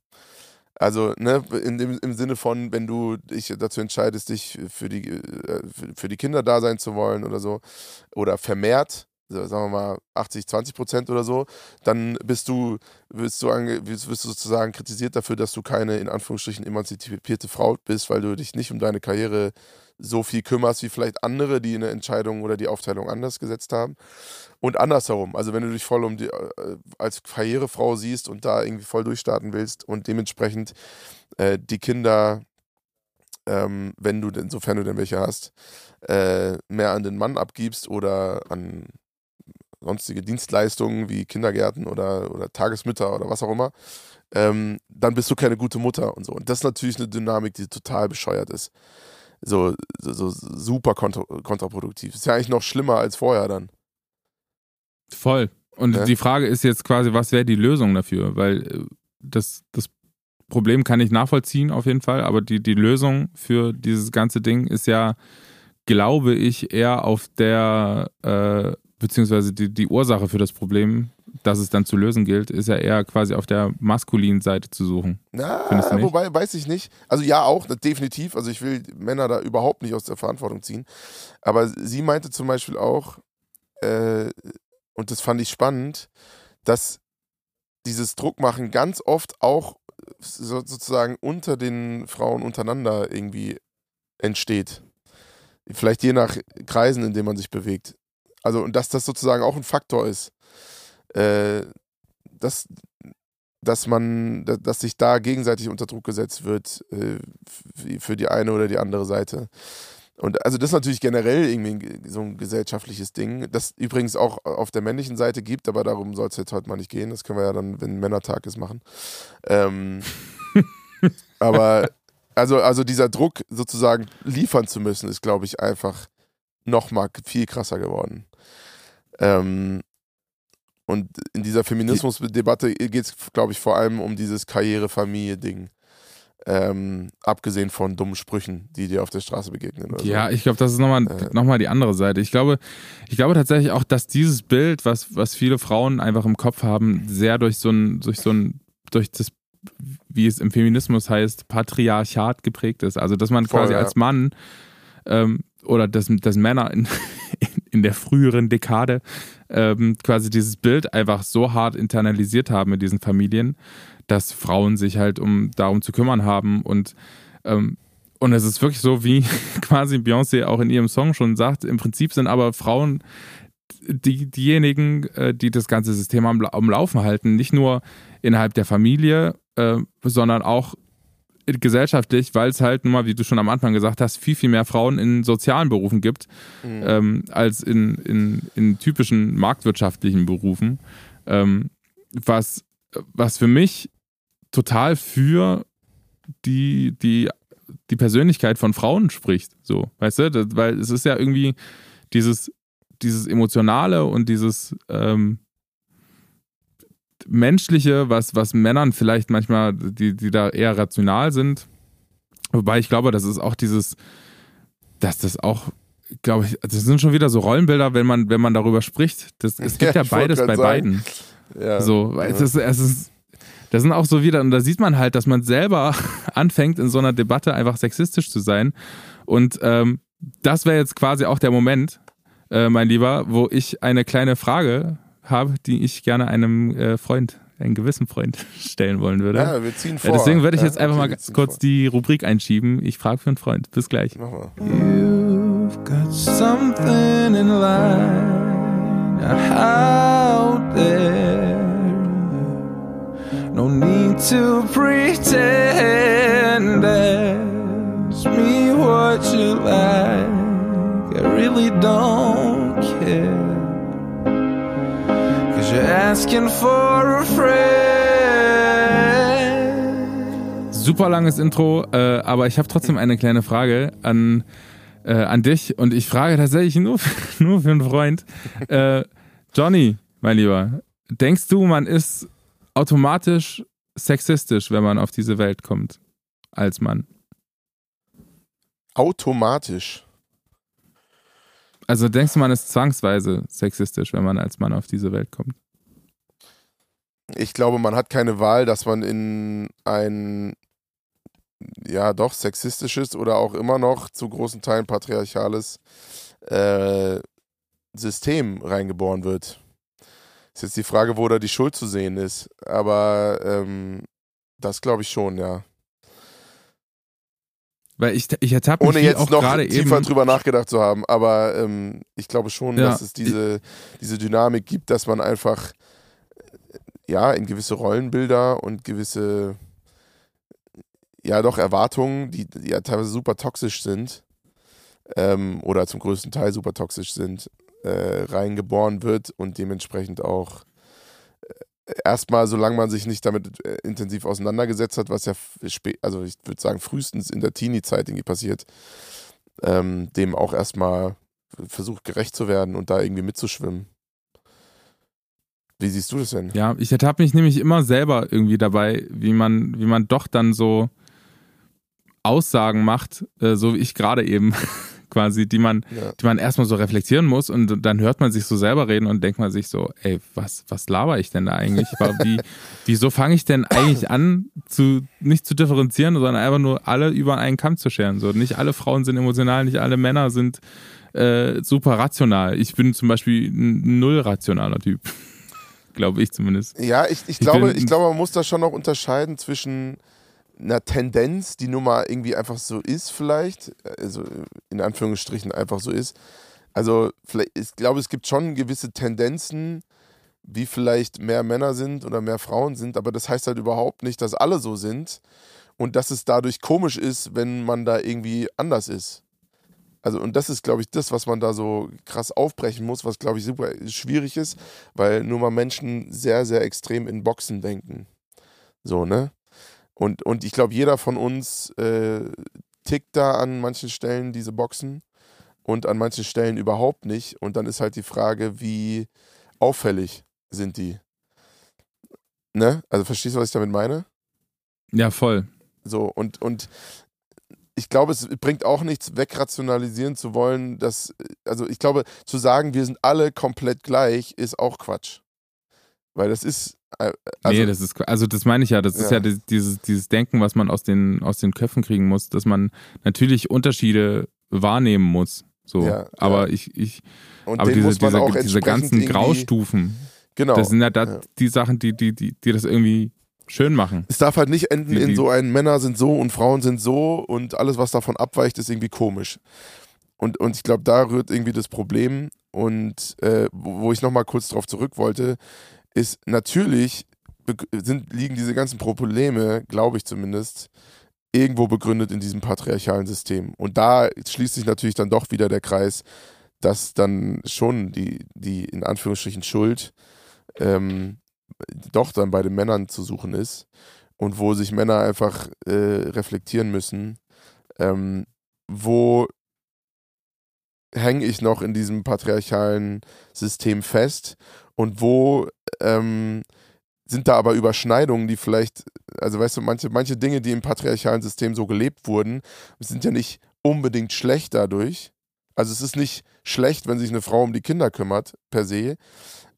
Also, ne, in dem, im Sinne von, wenn du dich dazu entscheidest, dich für die, äh, für die Kinder da sein zu wollen oder so, oder vermehrt, sagen wir mal 80, 20 Prozent oder so, dann bist du, wirst du, wirst du sozusagen kritisiert dafür, dass du keine in Anführungsstrichen emanzipierte Frau bist, weil du dich nicht um deine Karriere so viel kümmerst wie vielleicht andere, die eine Entscheidung oder die Aufteilung anders gesetzt haben. Und andersherum, also wenn du dich voll um die, äh, als Karrierefrau siehst und da irgendwie voll durchstarten willst und dementsprechend äh, die Kinder, ähm, wenn du denn, sofern du denn welche hast, äh, mehr an den Mann abgibst oder an sonstige Dienstleistungen wie Kindergärten oder, oder Tagesmütter oder was auch immer, ähm, dann bist du keine gute Mutter und so. Und das ist natürlich eine Dynamik, die total bescheuert ist. So, so, so super kontra kontraproduktiv. Ist ja eigentlich noch schlimmer als vorher dann.
Voll. Und ja? die Frage ist jetzt quasi, was wäre die Lösung dafür? Weil äh, das, das Problem kann ich nachvollziehen auf jeden Fall, aber die, die Lösung für dieses ganze Ding ist ja, glaube ich, eher auf der äh, beziehungsweise die, die Ursache für das Problem, das es dann zu lösen gilt, ist ja eher quasi auf der maskulinen Seite zu suchen.
Na, wobei, weiß ich nicht. Also ja, auch, definitiv. Also ich will Männer da überhaupt nicht aus der Verantwortung ziehen. Aber sie meinte zum Beispiel auch, äh, und das fand ich spannend, dass dieses Druckmachen ganz oft auch so, sozusagen unter den Frauen untereinander irgendwie entsteht. Vielleicht je nach Kreisen, in denen man sich bewegt. Also, und dass das sozusagen auch ein Faktor ist, äh, dass, dass man, dass sich da gegenseitig unter Druck gesetzt wird äh, für die eine oder die andere Seite. Und also das ist natürlich generell irgendwie so ein gesellschaftliches Ding, das übrigens auch auf der männlichen Seite gibt, aber darum soll es jetzt heute mal nicht gehen. Das können wir ja dann, wenn Männertag ist, machen. Ähm, aber also, also dieser Druck sozusagen liefern zu müssen, ist, glaube ich, einfach nochmal viel krasser geworden. Ähm, und in dieser Feminismusdebatte geht es, glaube ich, vor allem um dieses Karriere-Familie-Ding. Ähm, abgesehen von dummen Sprüchen, die dir auf der Straße begegnen.
ja, so. ich glaube, das ist nochmal äh, noch die andere Seite. Ich glaube, ich glaube tatsächlich auch, dass dieses Bild, was, was viele Frauen einfach im Kopf haben, sehr durch so ein, durch so ein, durch das, wie es im Feminismus heißt, Patriarchat geprägt ist. Also, dass man voll, quasi ja. als Mann ähm, oder dass, dass Männer in, in der früheren Dekade ähm, quasi dieses Bild einfach so hart internalisiert haben in diesen Familien, dass Frauen sich halt um darum zu kümmern haben. Und ähm, und es ist wirklich so, wie quasi Beyoncé auch in ihrem Song schon sagt, im Prinzip sind aber Frauen die, diejenigen, äh, die das ganze System am, am Laufen halten, nicht nur innerhalb der Familie, äh, sondern auch gesellschaftlich, weil es halt nun mal, wie du schon am Anfang gesagt hast, viel, viel mehr Frauen in sozialen Berufen gibt, mhm. ähm, als in, in, in typischen marktwirtschaftlichen Berufen. Ähm, was, was für mich total für die, die, die Persönlichkeit von Frauen spricht. So, weißt du? Das, weil es ist ja irgendwie dieses, dieses Emotionale und dieses ähm, Menschliche, was, was Männern vielleicht manchmal, die, die da eher rational sind. Wobei ich glaube, das ist auch dieses, dass das auch, glaube ich, das sind schon wieder so Rollenbilder, wenn man, wenn man darüber spricht. Das, es gibt ja, ja beides bei sagen. beiden. Ja. So, ja. Es, ist, es ist, das sind auch so wieder, und da sieht man halt, dass man selber anfängt, in so einer Debatte einfach sexistisch zu sein. Und ähm, das wäre jetzt quasi auch der Moment, äh, mein Lieber, wo ich eine kleine Frage habe, die ich gerne einem äh, Freund, einen gewissen Freund stellen wollen würde.
Ja, wir ziehen vor.
Ja, deswegen würde ich jetzt einfach mal kurz vor. die Rubrik einschieben. Ich frage für einen Freund. Bis gleich. You've got something in line out there. No No need to pretend. Ask me what you like. I really don't care. Asking for a friend. Super langes Intro, äh, aber ich habe trotzdem eine kleine Frage an, äh, an dich und ich frage tatsächlich nur, nur für einen Freund. Äh, Johnny, mein Lieber, denkst du, man ist automatisch sexistisch, wenn man auf diese Welt kommt als Mann?
Automatisch.
Also denkst du, man ist zwangsweise sexistisch, wenn man als Mann auf diese Welt kommt?
Ich glaube, man hat keine Wahl, dass man in ein ja doch sexistisches oder auch immer noch zu großen Teilen patriarchales äh, System reingeboren wird. Ist jetzt die Frage, wo da die Schuld zu sehen ist. Aber ähm, das glaube ich schon, ja.
Weil ich, ich ertappe mich
Ohne jetzt
auch
noch tiefer
eben.
drüber nachgedacht zu haben. Aber ähm, ich glaube schon,
Ja.
dass es diese, diese Dynamik gibt, dass man einfach ja in gewisse Rollenbilder und gewisse ja doch Erwartungen, die, die ja teilweise super toxisch sind ähm, oder zum größten Teil super toxisch sind, äh, reingeboren wird und dementsprechend auch äh, erstmal, solange man sich nicht damit äh, intensiv auseinandergesetzt hat, was ja, also ich würde sagen, frühestens in der Teenie-Zeit irgendwie passiert, ähm, dem auch erstmal versucht gerecht zu werden und da irgendwie mitzuschwimmen. Wie siehst du das denn?
Ja, ich ertappe mich nämlich immer selber irgendwie dabei, wie man, wie man doch dann so Aussagen macht, äh, so wie ich gerade eben quasi, die man,
Ja.
die man erstmal so reflektieren muss und dann hört man sich so selber reden und denkt man sich so, ey, was, was laber ich denn da eigentlich? Wie, wieso fange ich denn eigentlich an, zu, nicht zu differenzieren, sondern einfach nur alle über einen Kamm zu scheren? So, nicht alle Frauen sind emotional, nicht alle Männer sind äh, super rational. Ich bin zum Beispiel ein null rationaler Typ. Glaube ich zumindest.
Ja, ich, ich,
Ich
glaube, ich glaube, man muss da schon noch unterscheiden zwischen einer Tendenz, die nun mal irgendwie einfach so ist, vielleicht, also in Anführungsstrichen einfach so ist. Also, vielleicht, ich glaube, es gibt schon gewisse Tendenzen, wie vielleicht mehr Männer sind oder mehr Frauen sind, aber das heißt halt überhaupt nicht, dass alle so sind und dass es dadurch komisch ist, wenn man da irgendwie anders ist. Also, und das ist, glaube ich, das, was man da so krass aufbrechen muss, was, glaube ich, super schwierig ist, weil nur mal Menschen sehr, sehr extrem in Boxen denken. So, ne? Und, und ich glaube, jeder von uns äh, tickt da an manchen Stellen diese Boxen und an manchen Stellen überhaupt nicht. Und dann ist halt die Frage, wie auffällig sind die? Ne? Also verstehst du, was ich damit meine?
Ja, voll.
So, und, und ich glaube, es bringt auch nichts, wegrationalisieren zu wollen, dass, also ich glaube, zu sagen, wir sind alle komplett gleich, ist auch Quatsch. Weil das ist, äh, also,
nee, das ist, also das meine ich ja, das ist
Ja.
ja die- dieses, dieses Denken, was man aus den, aus den Köpfen kriegen muss, dass man natürlich Unterschiede wahrnehmen muss. So.
Ja,
aber
ja.
ich, ich,
und
aber diese, diese, diese ganzen Graustufen,
Genau.
das sind ja, da,
Ja.
die Sachen, die, die, die, die das irgendwie schön machen.
Es darf halt nicht enden
Die-
in so ein Männer sind so und Frauen sind so und alles, was davon abweicht, ist irgendwie komisch. Und, und ich glaube, da rührt irgendwie das Problem. Und äh, wo, ich nochmal kurz drauf zurück wollte, ist natürlich sind, liegen diese ganzen Probleme, glaube ich zumindest, irgendwo begründet in diesem patriarchalen System. Und da schließt sich natürlich dann doch wieder der Kreis, dass dann schon die, die in Anführungsstrichen Schuld ähm, doch dann bei den Männern zu suchen ist und wo sich Männer einfach äh, reflektieren müssen, ähm, wo hänge ich noch in diesem patriarchalen System fest und wo ähm, sind da aber Überschneidungen, die vielleicht, also weißt du, manche, manche Dinge, die im patriarchalen System so gelebt wurden, sind ja nicht unbedingt schlecht dadurch. Also es ist nicht schlecht, wenn sich eine Frau um die Kinder kümmert, per se,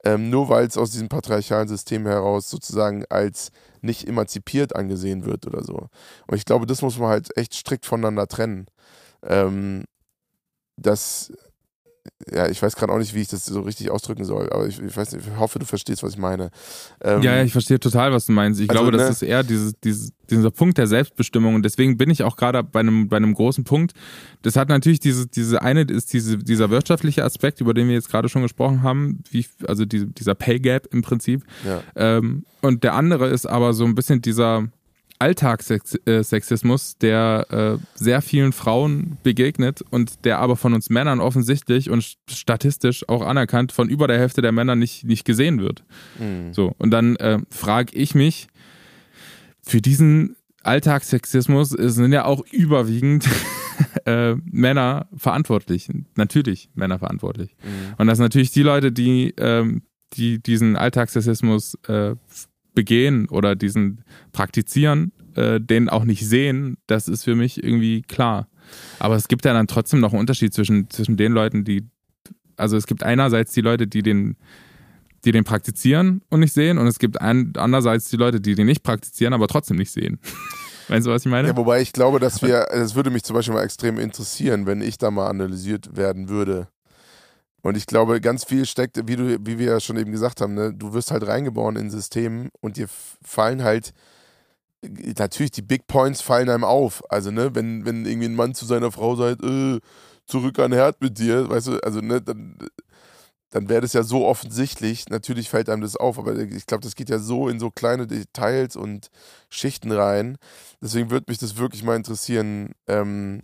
ähm, nur weil es aus diesem patriarchalen System heraus sozusagen als nicht emanzipiert angesehen wird oder so. Und ich glaube, das muss man halt echt strikt voneinander trennen. Ähm, dass ja, ich weiß gerade auch nicht, wie ich das so richtig ausdrücken soll, aber ich, ich weiß nicht, ich hoffe, du verstehst, was ich meine.
Ähm, ja, ja, ich verstehe total, was du meinst. Ich also, glaube, das ne? ist eher dieses, dieses, dieser Punkt der Selbstbestimmung und deswegen bin ich auch gerade bei einem, bei einem großen Punkt. Das hat natürlich diese, diese eine ist diese, dieser wirtschaftliche Aspekt, über den wir jetzt gerade schon gesprochen haben, wie, also die, dieser Pay Gap im Prinzip. Ja. Ähm, und der andere ist aber so ein bisschen dieser, Alltagssexismus, der äh, sehr vielen Frauen begegnet und der aber von uns Männern offensichtlich und statistisch auch anerkannt von über der Hälfte der Männer nicht, nicht gesehen wird. Mhm. So, und dann äh, frage ich mich, für diesen Alltagssexismus sind ja auch überwiegend äh, Männer verantwortlich. Natürlich Männer verantwortlich. Mhm. Und das sind natürlich die Leute, die, ähm, die diesen Alltagssexismus äh, begehen oder diesen praktizieren, äh, den auch nicht sehen, das ist für mich irgendwie klar. Aber es gibt ja dann trotzdem noch einen Unterschied zwischen, zwischen den Leuten, die, also es gibt einerseits die Leute, die den, die den praktizieren und nicht sehen, und es gibt ein, andererseits die Leute, die den nicht praktizieren, aber trotzdem nicht sehen. Weißt du, was ich meine?
Ja, wobei ich glaube, dass wir, das würde mich zum Beispiel mal extrem interessieren, wenn ich da mal analysiert werden würde. Und ich glaube, ganz viel steckt, wie, du, wie wir ja schon eben gesagt haben, ne, du wirst halt reingeboren in Systemen und dir fallen halt, natürlich die Big Points fallen einem auf. Also, ne, wenn, wenn irgendwie ein Mann zu seiner Frau sagt, äh, zurück an den Herd mit dir, weißt du, also, ne, dann, dann wäre das ja so offensichtlich. Natürlich fällt einem das auf, aber ich glaube, das geht ja so in so kleine Details und Schichten rein. Deswegen würde mich das wirklich mal interessieren, ähm,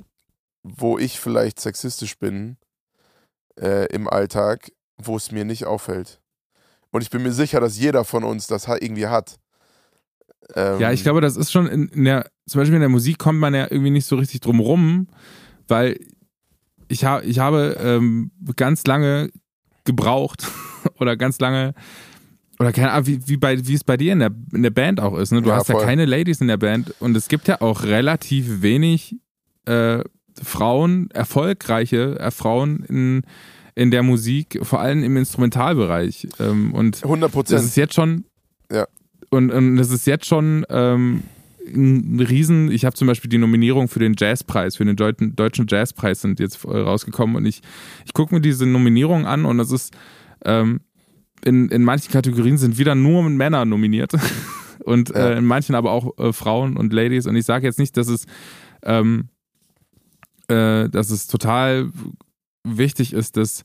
wo ich vielleicht sexistisch bin äh, im Alltag, wo es mir nicht auffällt. Und ich bin mir sicher, dass jeder von uns das irgendwie hat.
Ähm, ja, ich glaube, das ist schon in, der, zum Beispiel in der Musik kommt man ja irgendwie nicht so richtig drum rum, weil ich, ha ich habe ähm, ganz lange gebraucht oder ganz lange oder keine Ahnung, wie, wie, bei, wie es bei dir in der, in der Band auch ist. Ne? Du ja, hast voll. ja keine Ladies in der Band und es gibt ja auch relativ wenig äh, Frauen, erfolgreiche äh, Frauen in, in der Musik, vor allem im Instrumentalbereich. Ähm, und
100 Prozent.
Das ist jetzt schon.
Ja.
Und, und das ist jetzt schon ähm, ein Riesen. Ich habe zum Beispiel die Nominierung für den Jazzpreis, für den deutschen Jazzpreis sind jetzt äh, rausgekommen und ich, ich gucke mir diese Nominierung an und das ist. Ähm, in, in manchen Kategorien sind wieder nur Männer nominiert und ja. äh, in manchen aber auch äh, Frauen und Ladies. Und ich sage jetzt nicht, dass es ähm, äh, dass es total wichtig ist, dass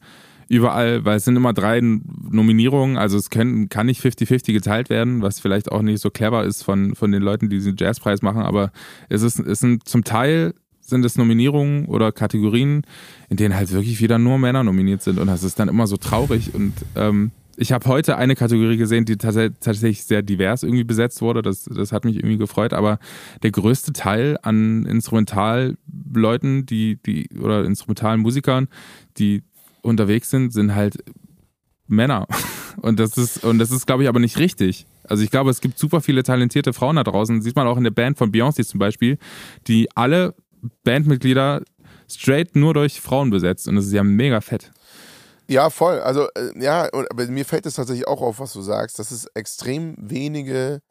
überall, weil es sind immer drei Nominierungen, also es können, kann nicht 50-50 geteilt werden, was vielleicht auch nicht so clever ist von, von den Leuten, die diesen Jazzpreis machen, aber es, ist, es sind zum Teil sind es Nominierungen oder Kategorien, in denen halt wirklich wieder nur Männer nominiert sind und das ist dann immer so traurig und ähm, ich habe heute eine Kategorie gesehen, die tatsächlich sehr divers irgendwie besetzt wurde. Das, das hat mich irgendwie gefreut. Aber der größte Teil an Instrumentalleuten, die, die, oder instrumentalen Musikern, die unterwegs sind, sind halt Männer. Und das ist, und das ist, glaube ich, aber nicht richtig. Also ich glaube, es gibt super viele talentierte Frauen da draußen. Sieht man auch in der Band von Beyoncé zum Beispiel, die alle Bandmitglieder straight nur durch Frauen besetzt. Und das ist ja mega fett.
Ja, voll. Also, äh, ja, aber mir fällt es tatsächlich auch auf, was du sagst, dass es extrem wenige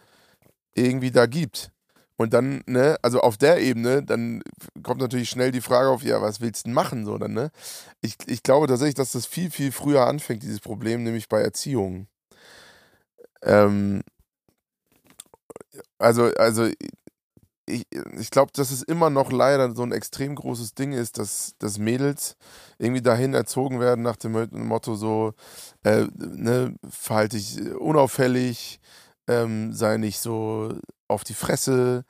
irgendwie da gibt. Und dann, ne, also auf der Ebene, dann kommt natürlich schnell die Frage auf, ja, was willst du denn machen, so dann, ne? Ich, ich glaube tatsächlich, dass das viel, viel früher anfängt, dieses Problem, nämlich bei Erziehung. Ähm, also, also ich, ich glaube, dass es immer noch leider so ein extrem großes Ding ist, dass, dass Mädels irgendwie dahin erzogen werden nach dem Motto so, äh, ne, verhalte dich unauffällig, ähm, sei nicht so auf die Fresse,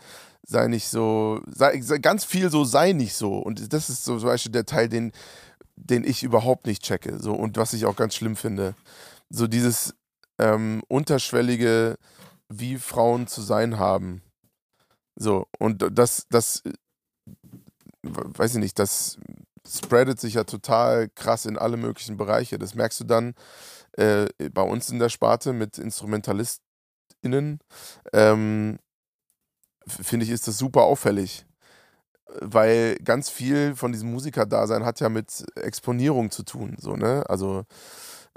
sei nicht so, sei, ganz viel so, sei nicht so. Und das ist so zum Beispiel der Teil, den, den ich überhaupt nicht checke. So, und was ich auch ganz schlimm finde. So dieses ähm, unterschwellige, wie Frauen zu sein haben so, und das, das, weiß ich nicht, das spreadet sich ja total krass in alle möglichen Bereiche. Das merkst du dann äh, bei uns in der Sparte mit InstrumentalistInnen. Ähm, Finde ich, ist das super auffällig. Weil ganz viel von diesem Musikerdasein hat ja mit Exponierung zu tun. So, ne? Also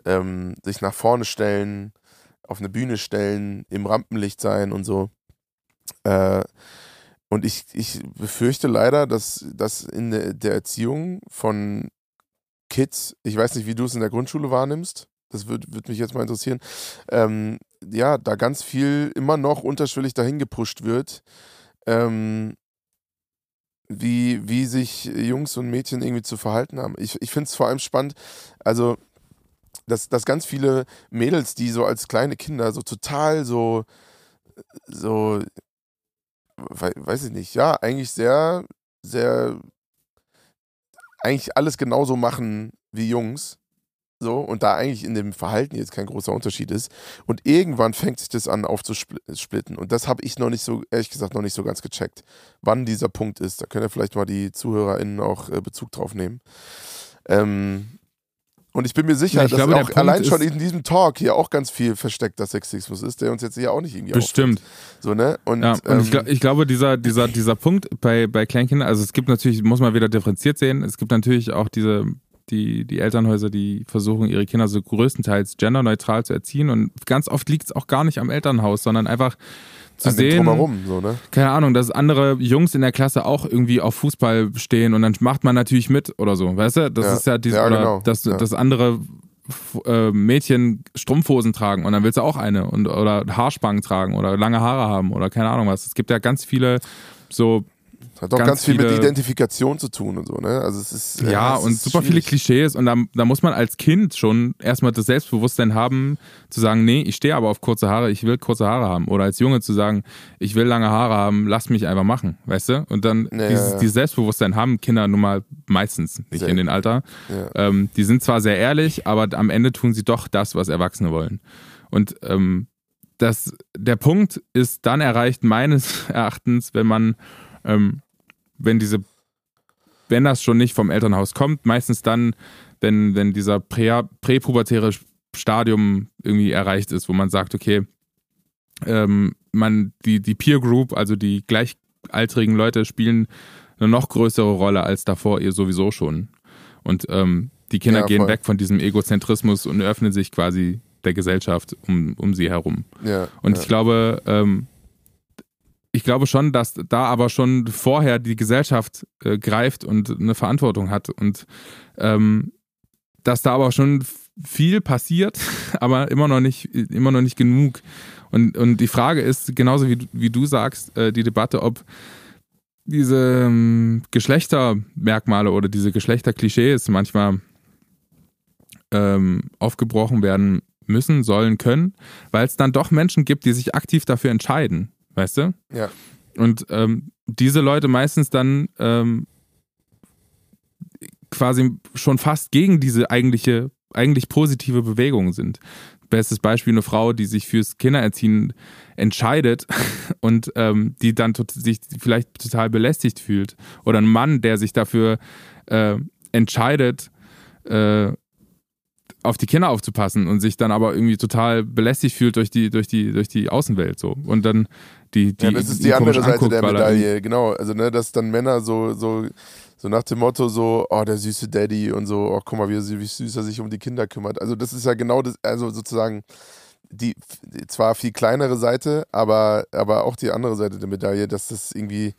ähm, sich nach vorne stellen, auf eine Bühne stellen, im Rampenlicht sein und so. Äh, und ich, ich befürchte leider, dass das in der Erziehung von Kids, ich weiß nicht, wie du es in der Grundschule wahrnimmst, das würde würd mich jetzt mal interessieren, ähm, ja, da ganz viel immer noch unterschwellig dahin gepusht wird, ähm, wie, wie sich Jungs und Mädchen irgendwie zu verhalten haben. Ich, ich finde es vor allem spannend, also, dass, dass ganz viele Mädels, die so als kleine Kinder so total so, so, weiß ich nicht, ja, eigentlich sehr, sehr, eigentlich alles genauso machen wie Jungs so, und da eigentlich in dem Verhalten jetzt kein großer Unterschied ist. Und irgendwann fängt sich das an aufzusplitten. Und das habe ich noch nicht so, ehrlich gesagt, noch nicht so ganz gecheckt, wann dieser Punkt ist. Da können ja vielleicht mal die ZuhörerInnen auch äh, Bezug drauf nehmen. Ähm, und ich bin mir sicher, ja, dass glaube, auch allein schon in diesem Talk hier auch ganz viel versteckter Sexismus ist, der uns jetzt hier auch nicht irgendwie
Bestimmt.
Auffällt. So, ne?
Und, ja, und ähm, ich, glaub, ich, glaube, dieser, dieser, dieser Punkt bei, bei Kleinkindern, also es gibt natürlich, muss man wieder differenziert sehen, es gibt natürlich auch diese die, die Elternhäuser, die versuchen, ihre Kinder so größtenteils genderneutral zu erziehen. Und ganz oft liegt es auch gar nicht am Elternhaus, sondern einfach zu An sehen,
so, ne?
keine Ahnung, dass andere Jungs in der Klasse auch irgendwie auf Fußball stehen und dann macht man natürlich mit oder so, weißt du? Das ja. ist ja dieses, ja, genau. oder dass, ja. dass andere äh, Mädchen Strumpfhosen tragen und dann willst du auch eine und oder Haarspangen tragen oder lange Haare haben oder keine Ahnung was. Es gibt ja ganz viele so
hat auch ganz, ganz viel mit Identifikation zu tun und so, ne? Also es ist.
Ja, ja es und ist super schwierig. viele Klischees und da, da muss man als Kind schon erstmal das Selbstbewusstsein haben, zu sagen, nee, ich stehe aber auf kurze Haare, ich will kurze Haare haben. Oder als Junge zu sagen, ich will lange Haare haben, lass mich einfach machen, weißt du? Und dann ja, dieses, ja. dieses Selbstbewusstsein haben Kinder nun mal meistens nicht sehr. in den Alter. Ähm, die sind zwar sehr ehrlich, aber am Ende tun sie doch das, was Erwachsene wollen. Und ähm, das, der Punkt ist dann erreicht, meines Erachtens, wenn man ähm, wenn diese, wenn das schon nicht vom Elternhaus kommt, meistens dann, wenn, wenn dieser prä, präpubertäre Stadium irgendwie erreicht ist, wo man sagt, okay, ähm, man, die, die Peer Group, also die gleichaltrigen Leute spielen eine noch größere Rolle als davor ihr sowieso schon. Und ähm, die Kinder ja, gehen weg von diesem Egozentrismus und öffnen sich quasi der Gesellschaft um, um sie herum.
Ja,
und
ja.
ich glaube, ähm, ich glaube schon, dass da aber schon vorher die Gesellschaft äh, greift und eine Verantwortung hat und ähm, dass da aber schon viel passiert, aber immer noch nicht, immer noch nicht genug. Und, und die Frage ist, genauso wie, wie du sagst, äh, die Debatte, ob diese ähm, Geschlechtermerkmale oder diese Geschlechterklischees manchmal ähm, aufgebrochen werden müssen, sollen, können, weil es dann doch Menschen gibt, die sich aktiv dafür entscheiden. Weißt du?
Ja.
Und ähm, diese Leute meistens dann ähm, quasi schon fast gegen diese eigentliche, eigentlich positive Bewegung sind. Bestes Beispiel eine Frau, die sich fürs Kindererziehen entscheidet und ähm, die dann sich vielleicht total belästigt fühlt. Oder ein Mann, der sich dafür äh, entscheidet, äh, auf die Kinder aufzupassen und sich dann aber irgendwie total belästigt fühlt durch die, durch die, durch die Außenwelt so. Und dann die, die
Ja, das ist die andere Seite der Medaille, genau. Also, ne, dass dann Männer so, so, so nach dem Motto so, oh, der süße Daddy und so, oh, guck mal, wie, wie süß er sich um die Kinder kümmert. Also, das ist ja genau das, also sozusagen die zwar viel kleinere Seite, aber, aber auch die andere Seite der Medaille, dass das irgendwie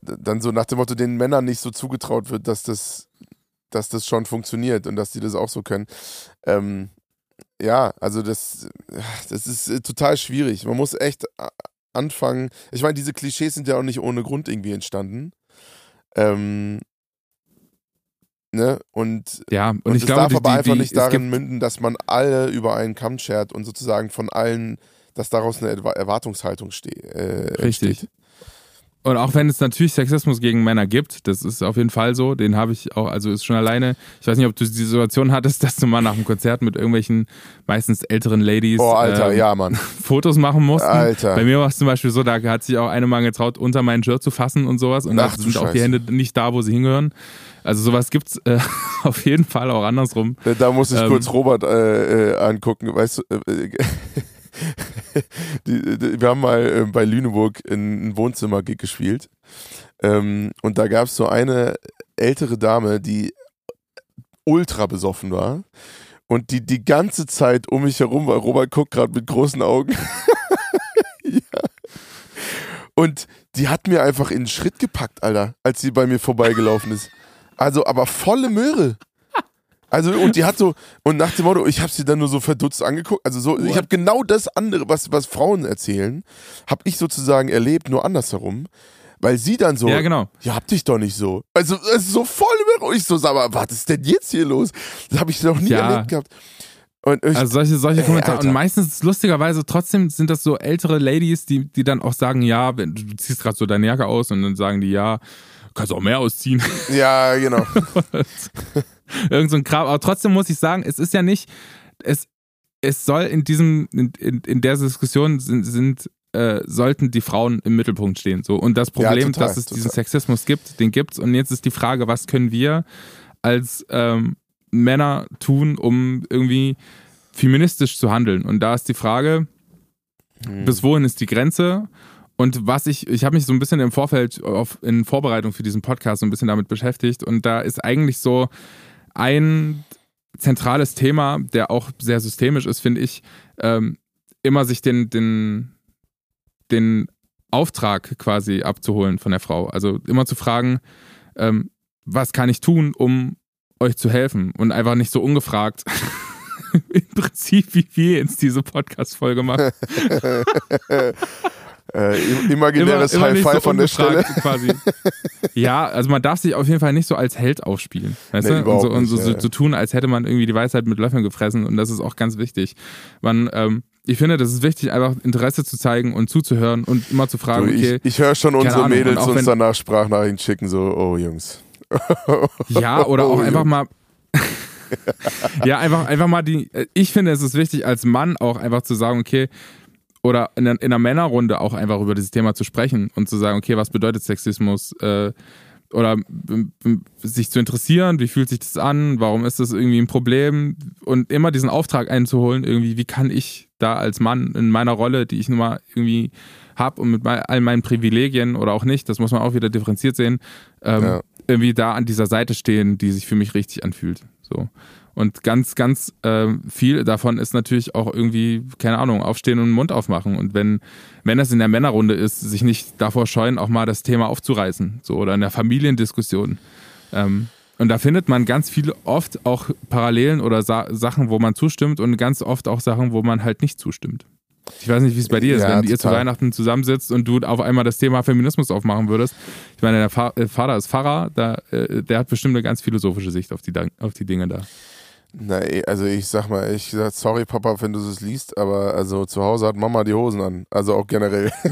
dann so nach dem Motto den Männern nicht so zugetraut wird, dass das dass das schon funktioniert und dass die das auch so können. Ähm, ja, also das, das ist äh, total schwierig. Man muss echt äh, anfangen. Ich meine, diese Klischees sind ja auch nicht ohne Grund irgendwie entstanden. Ähm, ne? Und,
ja, und,
und
ich glaube,
darf
die,
aber
die,
einfach
die,
nicht darin münden, dass man alle über einen Kamm schert und sozusagen von allen, dass daraus eine Erwartungshaltung steht. Äh,
Richtig. Entsteht. Und auch wenn es natürlich Sexismus gegen Männer gibt, das ist auf jeden Fall so, den habe ich auch, also ist schon alleine, ich weiß nicht, ob du die Situation hattest, dass du mal nach einem Konzert mit irgendwelchen meistens älteren Ladies
oh, Alter, ähm, ja, Mann.
Fotos machen mussten.
Alter.
Bei mir war es zum Beispiel so, da hat sich auch eine mal getraut, unter meinen Shirt zu fassen und sowas und da sind Scheiße. auch die Hände nicht da, wo sie hingehören. Also sowas gibt's äh, auf jeden Fall auch andersrum.
Da muss ich ähm, kurz Robert äh, äh, angucken, weißt du, äh, die, die, wir haben mal äh, bei Lüneburg in ein Wohnzimmer gespielt. Ähm, und da gab es so eine ältere Dame, die ultra besoffen war. Und die die ganze Zeit um mich herum war. Robert guckt gerade mit großen Augen. Und die hat mir einfach in den Schritt gepackt, Alter, als sie bei mir vorbeigelaufen ist. Also, aber volle Möhre. Also und die hat so und nach dem Motto, ich habe sie dann nur so verdutzt angeguckt. Also so, ich habe genau das andere, was was Frauen erzählen, habe ich sozusagen erlebt, nur andersherum. Weil sie dann so,
Ja, genau.
ja, hab dich doch nicht so. Also, es ist so voll über ich so, sag mal, was ist denn jetzt hier los? Das habe ich noch nie
Ja.
erlebt gehabt. Und ich,
Also solche, solche
Ey,
Kommentare.
Alter.
Und meistens, lustigerweise, trotzdem sind das so ältere Ladies, die, die dann auch sagen, ja, wenn, du ziehst gerade so deine Jacke aus und dann sagen die, ja, kannst auch mehr ausziehen.
ja, genau.
Irgend so ein Kram. Aber trotzdem muss ich sagen, es ist ja nicht, es, es soll in diesem, in, in, in der Diskussion sind, sind äh, sollten die Frauen im Mittelpunkt stehen. So. Und das Problem,
total,
dass es
total.
diesen Sexismus gibt, den gibt's. Und jetzt ist die Frage, was können wir als ähm, Männer tun, um irgendwie feministisch zu handeln? Und da ist die Frage,
Hm.
bis wohin ist die Grenze? Und was ich, ich habe mich so ein bisschen im Vorfeld auf, in Vorbereitung für diesen Podcast so ein bisschen damit beschäftigt und da ist eigentlich so ein zentrales Thema, der auch sehr systemisch ist, finde ich, ähm, immer sich den, den, den Auftrag quasi abzuholen von der Frau. Also immer zu fragen, ähm, was kann ich tun, um euch zu helfen? Und einfach nicht so ungefragt. Im Prinzip, wie wir jetzt diese Podcast-Folge machen.
Äh, im- imaginäres
Immer- immer
High Five
so
von der Stelle.
Quasi. Ja, also man darf sich auf jeden Fall nicht so als Held aufspielen. Weißt
Nee,
du? Und so, und so,
nicht,
so,
ja.
so tun, als hätte man irgendwie die Weisheit mit Löffeln gefressen und das ist auch ganz wichtig. Man, ähm, ich finde, das ist wichtig, einfach Interesse zu zeigen und zuzuhören und immer zu fragen,
Du,
okay,
ich, ich höre schon unsere
Ahnung,
Mädels uns danach Sprachnachrichten schicken, so, oh Jungs.
Ja, oder auch
Oh,
einfach mal. ja, einfach, einfach mal die. Ich finde, es ist wichtig, als Mann auch einfach zu sagen, okay, oder in, einer- in einer Männerrunde auch einfach über dieses Thema zu sprechen und zu sagen, okay, was bedeutet Sexismus? Äh, oder sich zu interessieren, wie fühlt sich das an, warum ist das irgendwie ein Problem und immer diesen Auftrag einzuholen, irgendwie, wie kann ich da als Mann in meiner Rolle, die ich nun mal irgendwie habe und mit all meinen Privilegien oder auch nicht, das muss man auch wieder differenziert sehen, ähm,
Ja.
irgendwie da an dieser Seite stehen, die sich für mich richtig anfühlt. So. Und ganz, ganz ähm, viel davon ist natürlich auch irgendwie, keine Ahnung, aufstehen und den Mund aufmachen. Und wenn, wenn das in der Männerrunde ist, sich nicht davor scheuen, auch mal das Thema aufzureißen. So, oder in der Familiendiskussion. Ähm, und da findet man ganz viele oft auch Parallelen oder Sa Sachen, wo man zustimmt und ganz oft auch Sachen, wo man halt nicht zustimmt. Ich weiß nicht, wie es bei dir ist,
Ja,
wenn ihr zu. Weihnachten zusammensitzt und du auf einmal das Thema Feminismus aufmachen würdest. Ich meine, der äh, Vater ist Pfarrer, da, äh, der hat bestimmt eine ganz philosophische Sicht auf die, auf die Dinge da.
Na, eh, also ich sag mal, ich sag, sorry Papa, wenn du es liest, aber also zu Hause hat Mama die Hosen an. Also auch generell.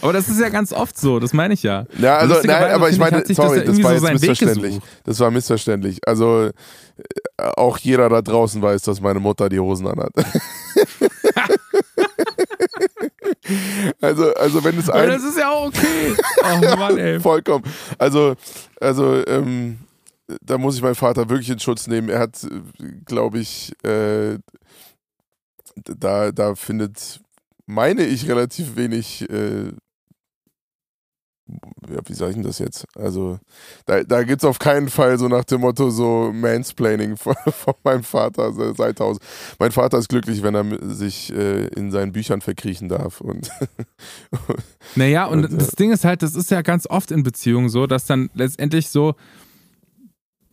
Aber das ist ja ganz oft so, das meine ich ja.
Ja, also nein,
Lustigerweise
aber ich meine,
das
sorry, das,
irgendwie
war
so
jetzt missverständlich. Das war missverständlich. Also äh, auch jeder da draußen weiß, dass meine Mutter die Hosen anhat. also, also wenn es
Aber
ein
das ist ja auch okay. Oh Mann, ey.
vollkommen. Also, also ähm, da muss ich meinen Vater wirklich in Schutz nehmen. Er hat, glaube ich, äh, da, da findet, meine ich, relativ wenig. Äh, ja, wie sage ich denn das jetzt? Also, da, da gibt es auf keinen Fall so nach dem Motto so Mansplaining von, von meinem Vater se- seit Haus. Mein Vater ist glücklich, wenn er sich äh, in seinen Büchern verkriechen darf. Und
Naja, und
Und, äh,
das Ding ist halt, das ist ja ganz oft in Beziehungen so, dass dann letztendlich so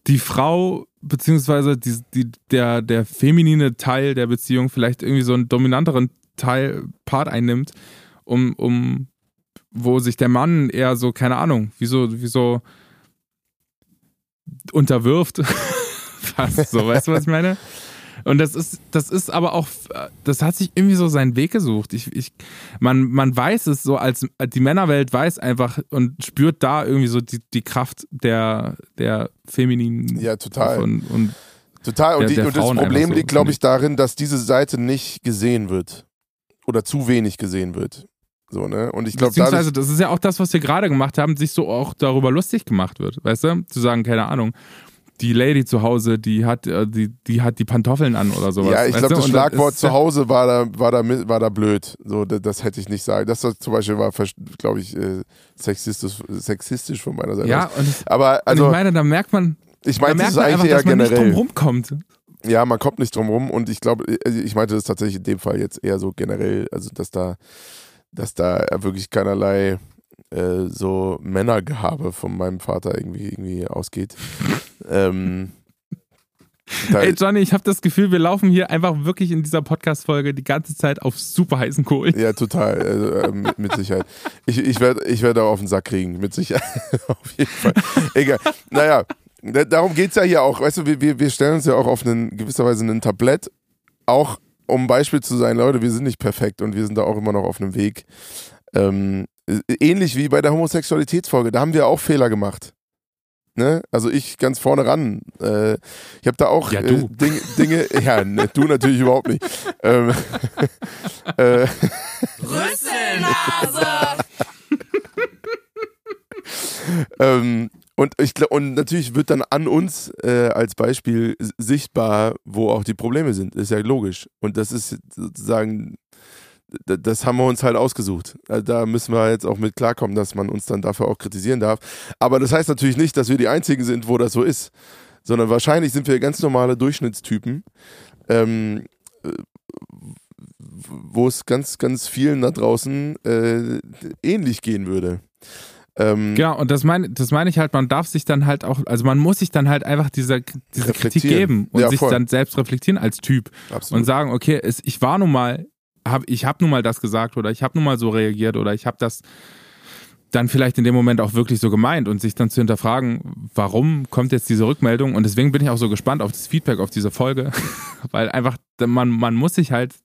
die Frau, beziehungsweise die, die, der, der feminine Teil der Beziehung vielleicht irgendwie so einen dominanteren Teil, Part einnimmt, um, um wo sich der Mann eher so, keine Ahnung, wie so, wie so unterwirft. Fast so, weißt du, was ich meine? Und das ist, das ist aber auch, das hat sich irgendwie so seinen Weg gesucht. Ich, ich, man, man weiß es so, als die Männerwelt weiß einfach und spürt da irgendwie so die, die Kraft der, der femininen
ja, total.
und, und
Total. Und,
der-
die,
der
und das Problem
so,
liegt, glaube ich, darin, dass diese Seite nicht gesehen wird. Oder zu wenig gesehen wird. So, ne? Und ich glaube,
Beziehungsweise, das ist ja auch das, was wir gerade gemacht haben, sich so auch darüber lustig gemacht wird, weißt du? Zu sagen, keine Ahnung, die Lady zu Hause, die hat, äh, die, die hat die Pantoffeln an oder sowas.
ja, ich glaube, das
Und
Schlagwort zu Hause war da, war da, war da blöd. So, das, das hätte ich nicht sagen. Das zum Beispiel war, glaube ich, äh, sexistisch, sexistisch von meiner Seite.
Ja, und,
Aber
und
also,
ich meine, da merkt man,
ich
da
meinte
merkt
es
man
eigentlich
einfach, dass man nicht drum
generell.
rumkommt.
Ja, man kommt nicht drum rum und ich glaube, also ich meinte das tatsächlich in dem Fall jetzt eher so generell, also dass da, dass da wirklich keinerlei äh, so Männergehabe von meinem Vater irgendwie, irgendwie ausgeht. ähm,
Ey Johnny, ich habe das Gefühl, wir laufen hier einfach wirklich in dieser Podcast-Folge die ganze Zeit auf super heißen Kohlen.
Ja, total. Also, äh, mit, mit, Sicherheit. Ich, ich werde ich werd auch auf den Sack kriegen, mit Sicherheit. auf jeden Fall. Egal. Naja, darum geht es ja hier auch. Weißt du, wir, wir stellen uns ja auch auf einen, gewisser Weise ein Tablett. Auch um Beispiel zu sein, Leute, wir sind nicht perfekt und wir sind da auch immer noch auf einem Weg. Ähm, ähnlich wie bei der Homosexualitätsfolge, da haben wir auch Fehler gemacht. Ne? Also ich ganz vorne ran. Äh, ich habe da auch
ja,
äh, Ding, Dinge, ja, ne, du natürlich überhaupt nicht. Ähm, äh, Rüsselnase! ähm, und, ich, und natürlich wird dann an uns äh, als Beispiel sichtbar, wo auch die Probleme sind. Ist ja logisch. Und das ist sozusagen das haben wir uns halt ausgesucht. Also da müssen wir jetzt auch mit klarkommen, dass man uns dann dafür auch kritisieren darf. Aber das heißt natürlich nicht, dass wir die Einzigen sind, wo das so ist, sondern wahrscheinlich sind wir ganz normale Durchschnittstypen, ähm, wo es ganz, ganz vielen da draußen äh, ähnlich gehen würde.
Ähm, genau, und das meine das mein ich halt, man darf sich dann halt auch, also man muss sich dann halt einfach diese, diese Kritik geben und ja, sich dann selbst reflektieren als Typ Absolut. und sagen, okay, es, ich war nun mal hab, ich habe nun mal das gesagt oder ich habe nun mal so reagiert oder ich habe das dann vielleicht in dem Moment auch wirklich so gemeint und sich dann zu hinterfragen, warum kommt jetzt diese Rückmeldung? Und deswegen bin ich auch so gespannt auf das Feedback auf diese Folge, weil einfach man, man muss sich halt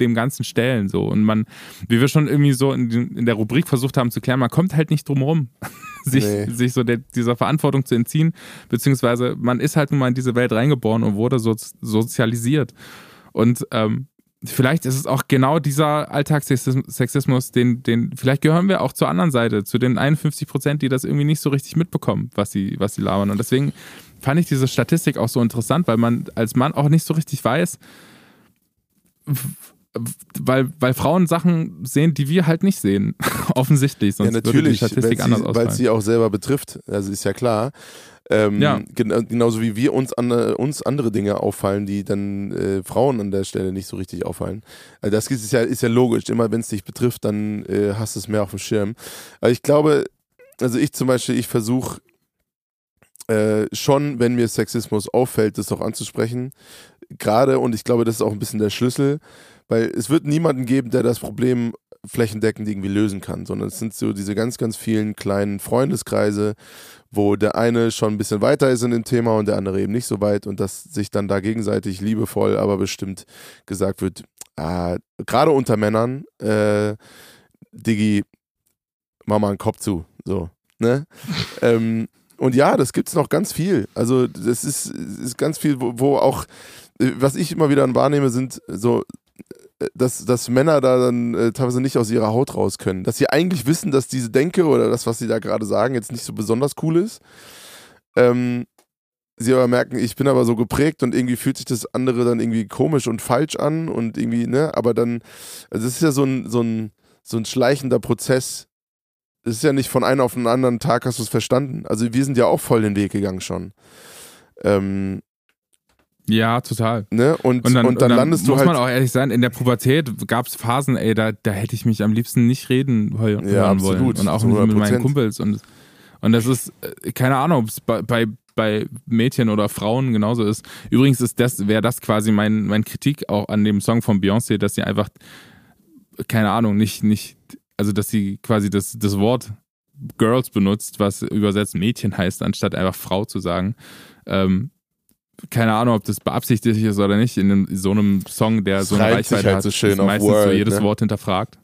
dem Ganzen stellen so. Und man, wie wir schon irgendwie so in, in der Rubrik versucht haben zu klären, man kommt halt nicht drum rum, sich, nee. sich so der, dieser Verantwortung zu entziehen, beziehungsweise man ist halt nun mal in diese Welt reingeboren und wurde so sozialisiert. Und ähm, vielleicht ist es auch genau dieser Alltagssexismus, den, den, vielleicht gehören wir auch zur anderen Seite, zu den 51 Prozent, die das irgendwie nicht so richtig mitbekommen, was sie, was sie labern. Und deswegen fand ich diese Statistik auch so interessant, weil man als Mann auch nicht so richtig weiß, weil, weil Frauen Sachen sehen, die wir halt nicht sehen. Offensichtlich, sonst
ja, natürlich, würde die Statistik sie, anders ausfallen. Weil es sie auch selber betrifft, also ist ja klar. Ähm, ja. Gen genauso wie wir uns, an, uns andere Dinge auffallen, die dann äh, Frauen an der Stelle nicht so richtig auffallen. Also das ist ja, ist ja logisch. Immer wenn es dich betrifft, dann äh, hast du es mehr auf dem Schirm. Aber ich glaube, also ich zum Beispiel, ich versuche äh, schon, wenn mir Sexismus auffällt, das auch anzusprechen. Gerade, und ich glaube, das ist auch ein bisschen der Schlüssel, weil es wird niemanden geben, der das Problem flächendeckend irgendwie lösen kann, sondern es sind so diese ganz, ganz vielen kleinen Freundeskreise, wo der eine schon ein bisschen weiter ist in dem Thema und der andere eben nicht so weit und dass sich dann da gegenseitig liebevoll, aber bestimmt gesagt wird, ah, gerade unter Männern, äh, Digi, mach mal einen Kopf zu, so, ne? ähm, und ja, das gibt's noch ganz viel. Also das ist, ist ganz viel, wo, wo auch, äh, was ich immer wieder wahrnehme, sind so dass, dass Männer da dann äh, teilweise nicht aus ihrer Haut raus können. Dass sie eigentlich wissen, dass diese Denke oder das, was sie da gerade sagen, jetzt nicht so besonders cool ist. Ähm, sie aber merken, ich bin aber so geprägt und irgendwie fühlt sich das andere dann irgendwie komisch und falsch an und irgendwie, ne, aber dann, also es ist ja so ein, so ein, so ein schleichender Prozess. Es ist ja nicht von einem auf den anderen Tag hast du es verstanden. Also wir sind ja auch voll den Weg gegangen schon. Ähm,
ja, total.
Ne? Und, und, dann, und dann, dann landest du
muss
halt.
Muss man auch ehrlich sein, in der Pubertät gab es Phasen, ey, da, da hätte ich mich am liebsten nicht reden hören ja, absolut. wollen. Und auch nicht mit meinen Kumpels. Und, und das ist, äh, keine Ahnung, ob es bei, bei, bei Mädchen oder Frauen genauso ist. Übrigens ist das, wäre das quasi mein, mein Kritik auch an dem Song von Beyoncé, dass sie einfach, keine Ahnung, nicht, nicht, also dass sie quasi das, das Wort Girls benutzt, was übersetzt Mädchen heißt, anstatt einfach Frau zu sagen. Ähm, keine Ahnung, ob das beabsichtigt ist oder nicht, in, einem, so einem Song, der so eine Reichweite halt hat, so schön ist meistens Word, so jedes ne? Wort hinterfragt.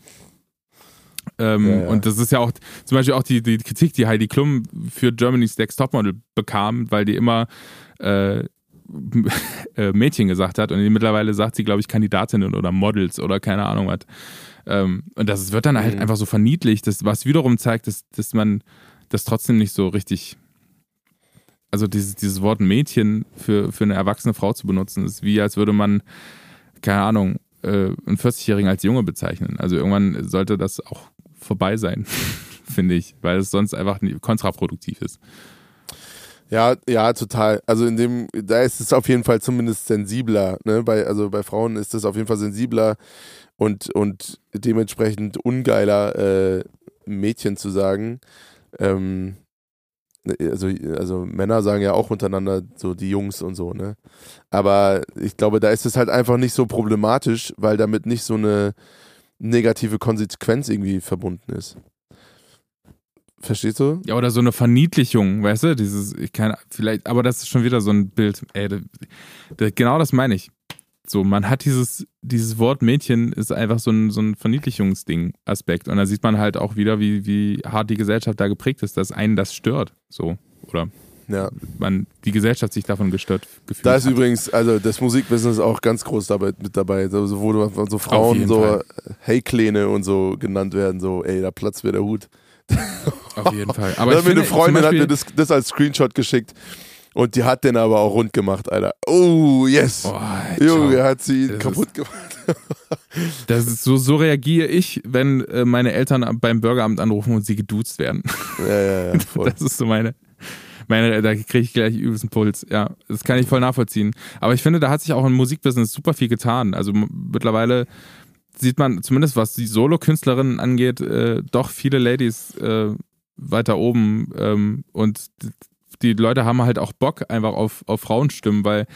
Ähm, ja, ja. Und das ist ja auch zum Beispiel auch die, die Kritik, die Heidi Klum für Germany's Next Topmodel bekam, weil die immer äh, äh, Mädchen gesagt hat und mittlerweile sagt sie, glaube ich, Kandidatinnen oder Models oder keine Ahnung was. Ähm, und das wird dann halt mhm. einfach so verniedlicht, das, was wiederum zeigt, dass, dass man das trotzdem nicht so richtig also dieses, dieses Wort Mädchen für, für eine erwachsene Frau zu benutzen, ist wie als würde man, keine Ahnung, äh, einen 40-Jährigen als Junge bezeichnen. Also irgendwann sollte das auch vorbei sein, finde ich, weil es sonst einfach kontraproduktiv ist.
Ja, ja, total. Also in dem, da ist es auf jeden Fall zumindest sensibler. Ne? Bei, also bei Frauen ist es auf jeden Fall sensibler und, und dementsprechend ungeiler, äh, Mädchen zu sagen. Ähm, also, also Männer sagen ja auch untereinander so die Jungs und so, ne? Aber ich glaube, da ist es halt einfach nicht so problematisch, weil damit nicht so eine negative Konsequenz irgendwie verbunden ist. Verstehst du?
Ja, oder so eine Verniedlichung, weißt du? Dieses, ich kann, vielleicht, aber das ist schon wieder so ein Bild. Ey, das, das, genau das meine ich. So, man hat dieses, dieses Wort Mädchen ist einfach so ein, so ein Verniedlichungsding, Aspekt. Und da sieht man halt auch wieder, wie, wie hart die Gesellschaft da geprägt ist, dass einen das stört. So, oder?
Ja.
Man, die Gesellschaft sich davon gestört
gefühlt Da ist hat. übrigens, also das Musikbusiness auch ganz groß dabei, mit dabei. So, wo so Frauen so Fall. Hey Kleine und so genannt werden, so, ey, da platzt mir der Hut.
Auf jeden Fall. Aber
ich finde, eine Freundin hat mir das, das als Screenshot geschickt. Und die hat den aber auch rund gemacht, Alter. Oh, yes. Oh, Junge, hat sie ihn das kaputt gemacht.
das ist so, so reagiere ich, wenn äh, meine Eltern beim Bürgeramt anrufen und sie geduzt werden.
Ja, ja, ja.
Voll. Das ist so meine, meine, da kriege ich gleich übelsten Puls. Ja, das kann ich voll nachvollziehen. Aber ich finde, da hat sich auch im Musikbusiness super viel getan. Also mittlerweile sieht man, zumindest was die Solo-Künstlerinnen angeht, äh, doch viele Ladies äh, weiter oben. Ähm, und die Leute haben halt auch Bock einfach auf, auf Frauenstimmen, weil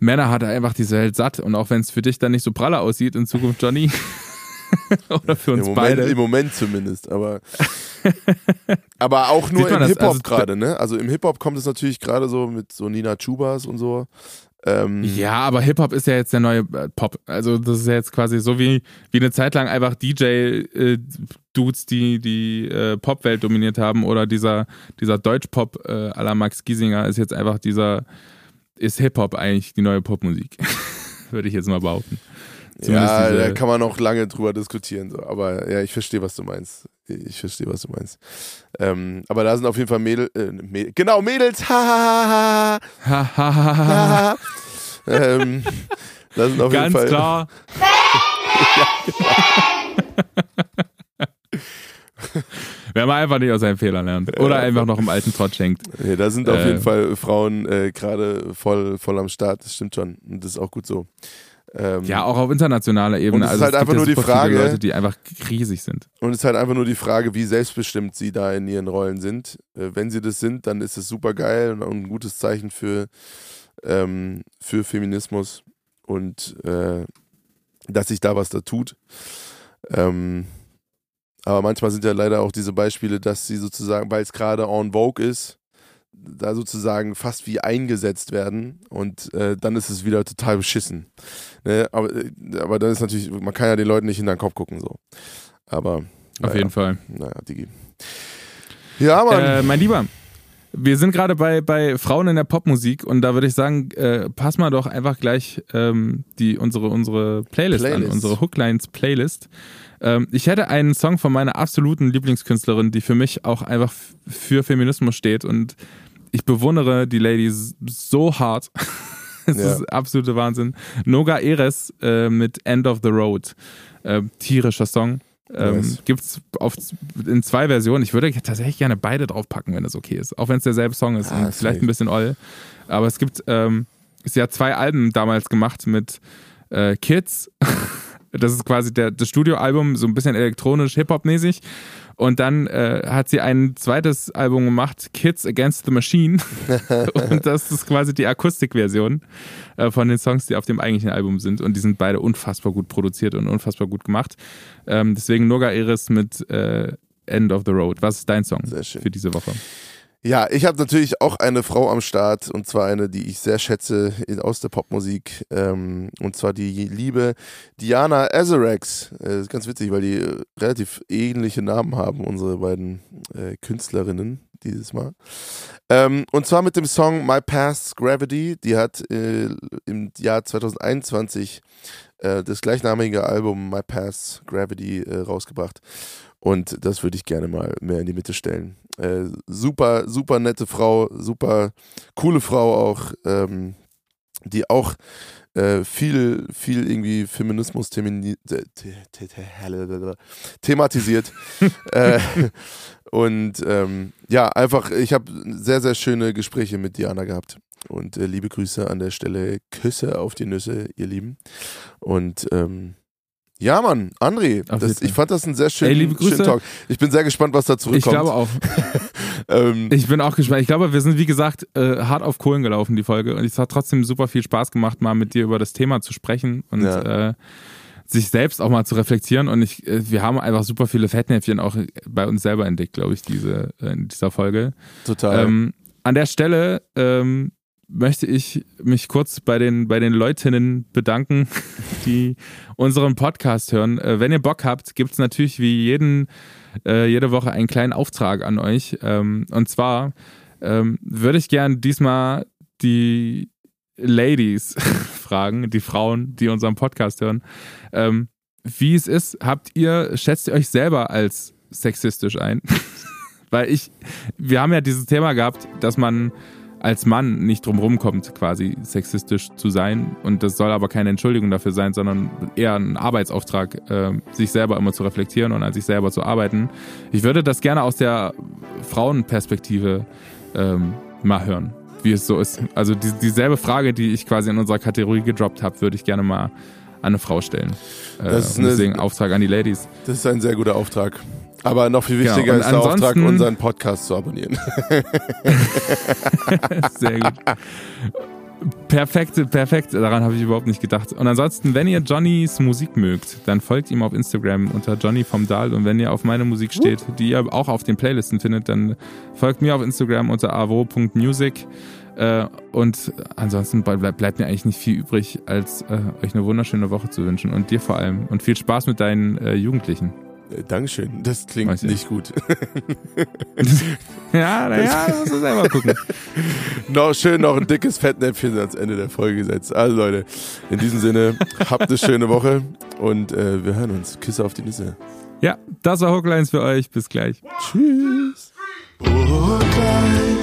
Männer hat er einfach diese Welt satt. Und auch wenn es für dich dann nicht so pralle aussieht in Zukunft, Johnny. Oder für uns
Im Moment,
beide.
Im Moment zumindest, aber. aber auch nur im Hip-Hop also, gerade, ne? Also im Hip-Hop kommt es natürlich gerade so mit so Nina Chubas und so.
Ähm, ja, aber Hip-Hop ist ja jetzt der neue äh, Pop. Also das ist ja jetzt quasi so wie, wie eine Zeit lang einfach DJ-Dudes, äh, die die äh, Pop-Welt dominiert haben oder dieser, dieser Deutsch-Pop äh, à la Max Giesinger ist jetzt einfach dieser, ist Hip-Hop eigentlich die neue Popmusik. Würde ich jetzt mal behaupten.
Zumindest ja, da kann man noch lange drüber diskutieren. So. Aber ja, ich verstehe, was du meinst. Ich verstehe, was du meinst. Ähm, aber da sind auf jeden Fall Mädels. Äh, Mädels genau, Mädels. Ha, ha, ha, ähm, da sind auf
Ganz
jeden Fall.
klar. Wenn man einfach nicht aus seinen Fehlern lernt. Oder einfach noch im alten Trott schenkt.
Nee, da sind auf äh, jeden Fall Frauen äh, gerade voll, voll am Start. Das stimmt schon. Und das ist auch gut so.
Ähm, ja, auch auf internationaler Ebene.
Und es ist also halt einfach nur die Frage,
Leute, die einfach riesig sind.
Und es ist halt einfach nur die Frage, wie selbstbestimmt sie da in ihren Rollen sind. Äh, wenn sie das sind, dann ist es super geil und ein gutes Zeichen für, ähm, für Feminismus und äh, dass sich da was da tut. Ähm, aber manchmal sind ja leider auch diese Beispiele, dass sie sozusagen, weil es gerade en vogue ist, da sozusagen fast wie eingesetzt werden und äh, dann ist es wieder total beschissen. Ne? Aber, äh, aber dann ist natürlich, man kann ja den Leuten nicht in den Kopf gucken so. Aber
auf jeden Fall.
Naja, Digi. Ja, Mann.
Äh, mein Lieber, wir sind gerade bei, bei Frauen in der Popmusik und da würde ich sagen, äh, pass mal doch einfach gleich ähm, die, unsere, unsere Playlist, Playlist. an, unsere Hooklines Playlist. Ähm, ich hätte einen Song von meiner absoluten Lieblingskünstlerin, die für mich auch einfach für Feminismus steht und ich bewundere die Ladies so hart. Es ja. ist absolute Wahnsinn. Noga Eres äh, mit End of the Road. Äh, tierischer Song. Ähm, nice. Gibt es in zwei Versionen. Ich würde tatsächlich gerne beide draufpacken, wenn das okay ist. Auch wenn es derselbe Song ist. Ah, vielleicht ein bisschen oll. Aber es gibt, ähm, sie hat zwei Alben damals gemacht mit äh, Kids. das ist quasi der, das Studioalbum, so ein bisschen elektronisch, Hip-Hop-mäßig. Und dann äh, hat sie ein zweites Album gemacht, Kids Against the Machine. und das ist quasi die Akustikversion äh, von den Songs, die auf dem eigentlichen Album sind. Und die sind beide unfassbar gut produziert und unfassbar gut gemacht. Ähm, deswegen Noga Eris mit äh, End of the Road. Was ist dein Song für diese Woche?
Ja, ich habe natürlich auch eine Frau am Start und zwar eine, die ich sehr schätze in, aus der Popmusik ähm, und zwar die liebe Diana Azarex. Äh, ist ganz witzig, weil die äh, relativ ähnliche Namen haben, unsere beiden äh, Künstlerinnen dieses Mal. Ähm, und zwar mit dem Song My Past Gravity. Die hat äh, im Jahr 2021 äh, das gleichnamige Album My Past Gravity äh, rausgebracht. Und das würde ich gerne mal mehr in die Mitte stellen. Äh, super, super nette Frau, super coole Frau auch, ähm, die auch äh, viel, viel irgendwie Feminismus thematisiert. äh, und ähm, ja, einfach, ich habe sehr, sehr schöne Gespräche mit Diana gehabt. Und äh, liebe Grüße an der Stelle. Küsse auf die Nüsse, ihr Lieben. Und ähm, Ja, Mann, André, das, ich fand das einen sehr schönen,
Ey, liebe Grüße.
schönen Talk. Ich bin sehr gespannt, was da
Ich
zurückkommt.
glaube auch.
ähm,
Ich bin auch gespannt. Ich glaube, wir sind, wie gesagt, äh, hart auf Kohlen gelaufen, die Folge. Und es hat trotzdem super viel Spaß gemacht, mal mit dir über das Thema zu sprechen und
Ja.
äh, sich selbst auch mal zu reflektieren. Und ich, äh, wir haben einfach super viele Fettnäpfchen auch bei uns selber entdeckt, glaube ich, diese, äh, in dieser Folge.
total.
Ähm, an der Stelle ähm, möchte ich mich kurz bei den, bei den Leutinnen bedanken, die unseren Podcast hören. Äh, wenn ihr Bock habt, gibt es natürlich wie jeden, äh, jede Woche einen kleinen Auftrag an euch. Ähm, und zwar ähm, würde ich gern diesmal die Ladies fragen, die Frauen, die unseren Podcast hören, ähm, wie es ist. Habt ihr, schätzt ihr euch selber als sexistisch ein? Weil ich, wir haben ja dieses Thema gehabt, dass man als Mann nicht drum rumkommt, quasi sexistisch zu sein. Und das soll aber keine Entschuldigung dafür sein, sondern eher ein Arbeitsauftrag, äh, sich selber immer zu reflektieren und an sich selber zu arbeiten. Ich würde das gerne aus der Frauenperspektive ähm, mal hören, wie es so ist. Also die, dieselbe Frage, die ich quasi in unserer Kategorie gedroppt habe, würde ich gerne mal an eine Frau stellen. Äh,
Das ist eine-
deswegen Auftrag an die Ladies.
das ist ein sehr guter Auftrag. Aber noch viel
Genau,
wichtiger
und
ist der Auftrag, unseren Podcast zu abonnieren.
Sehr gut. Perfekt, perfekt. Daran habe ich überhaupt nicht gedacht. Und ansonsten, wenn ihr Johnnys Musik mögt, dann folgt ihm auf Instagram unter Johnny vom Dahl. Und wenn ihr auf meine Musik steht, die ihr auch auf den Playlisten findet, dann folgt mir auf Instagram unter avo.music. Äh, und ansonsten bleib, bleibt mir eigentlich nicht viel übrig, als äh, euch eine wunderschöne Woche zu wünschen. Und dir vor allem. Und viel Spaß mit deinen äh, Jugendlichen.
Äh, Dankeschön. Das klingt
Weiß ich.
nicht gut.
ja, naja, da musst du selber gucken.
noch schön noch ein dickes Fettnäpfchen ans Ende der Folge gesetzt. Also Leute, in diesem Sinne, habt eine schöne Woche und äh, wir hören uns. Küsse auf die Nüsse.
Ja, das war Hooklines für euch. Bis gleich.
Tschüss.
Hooklines.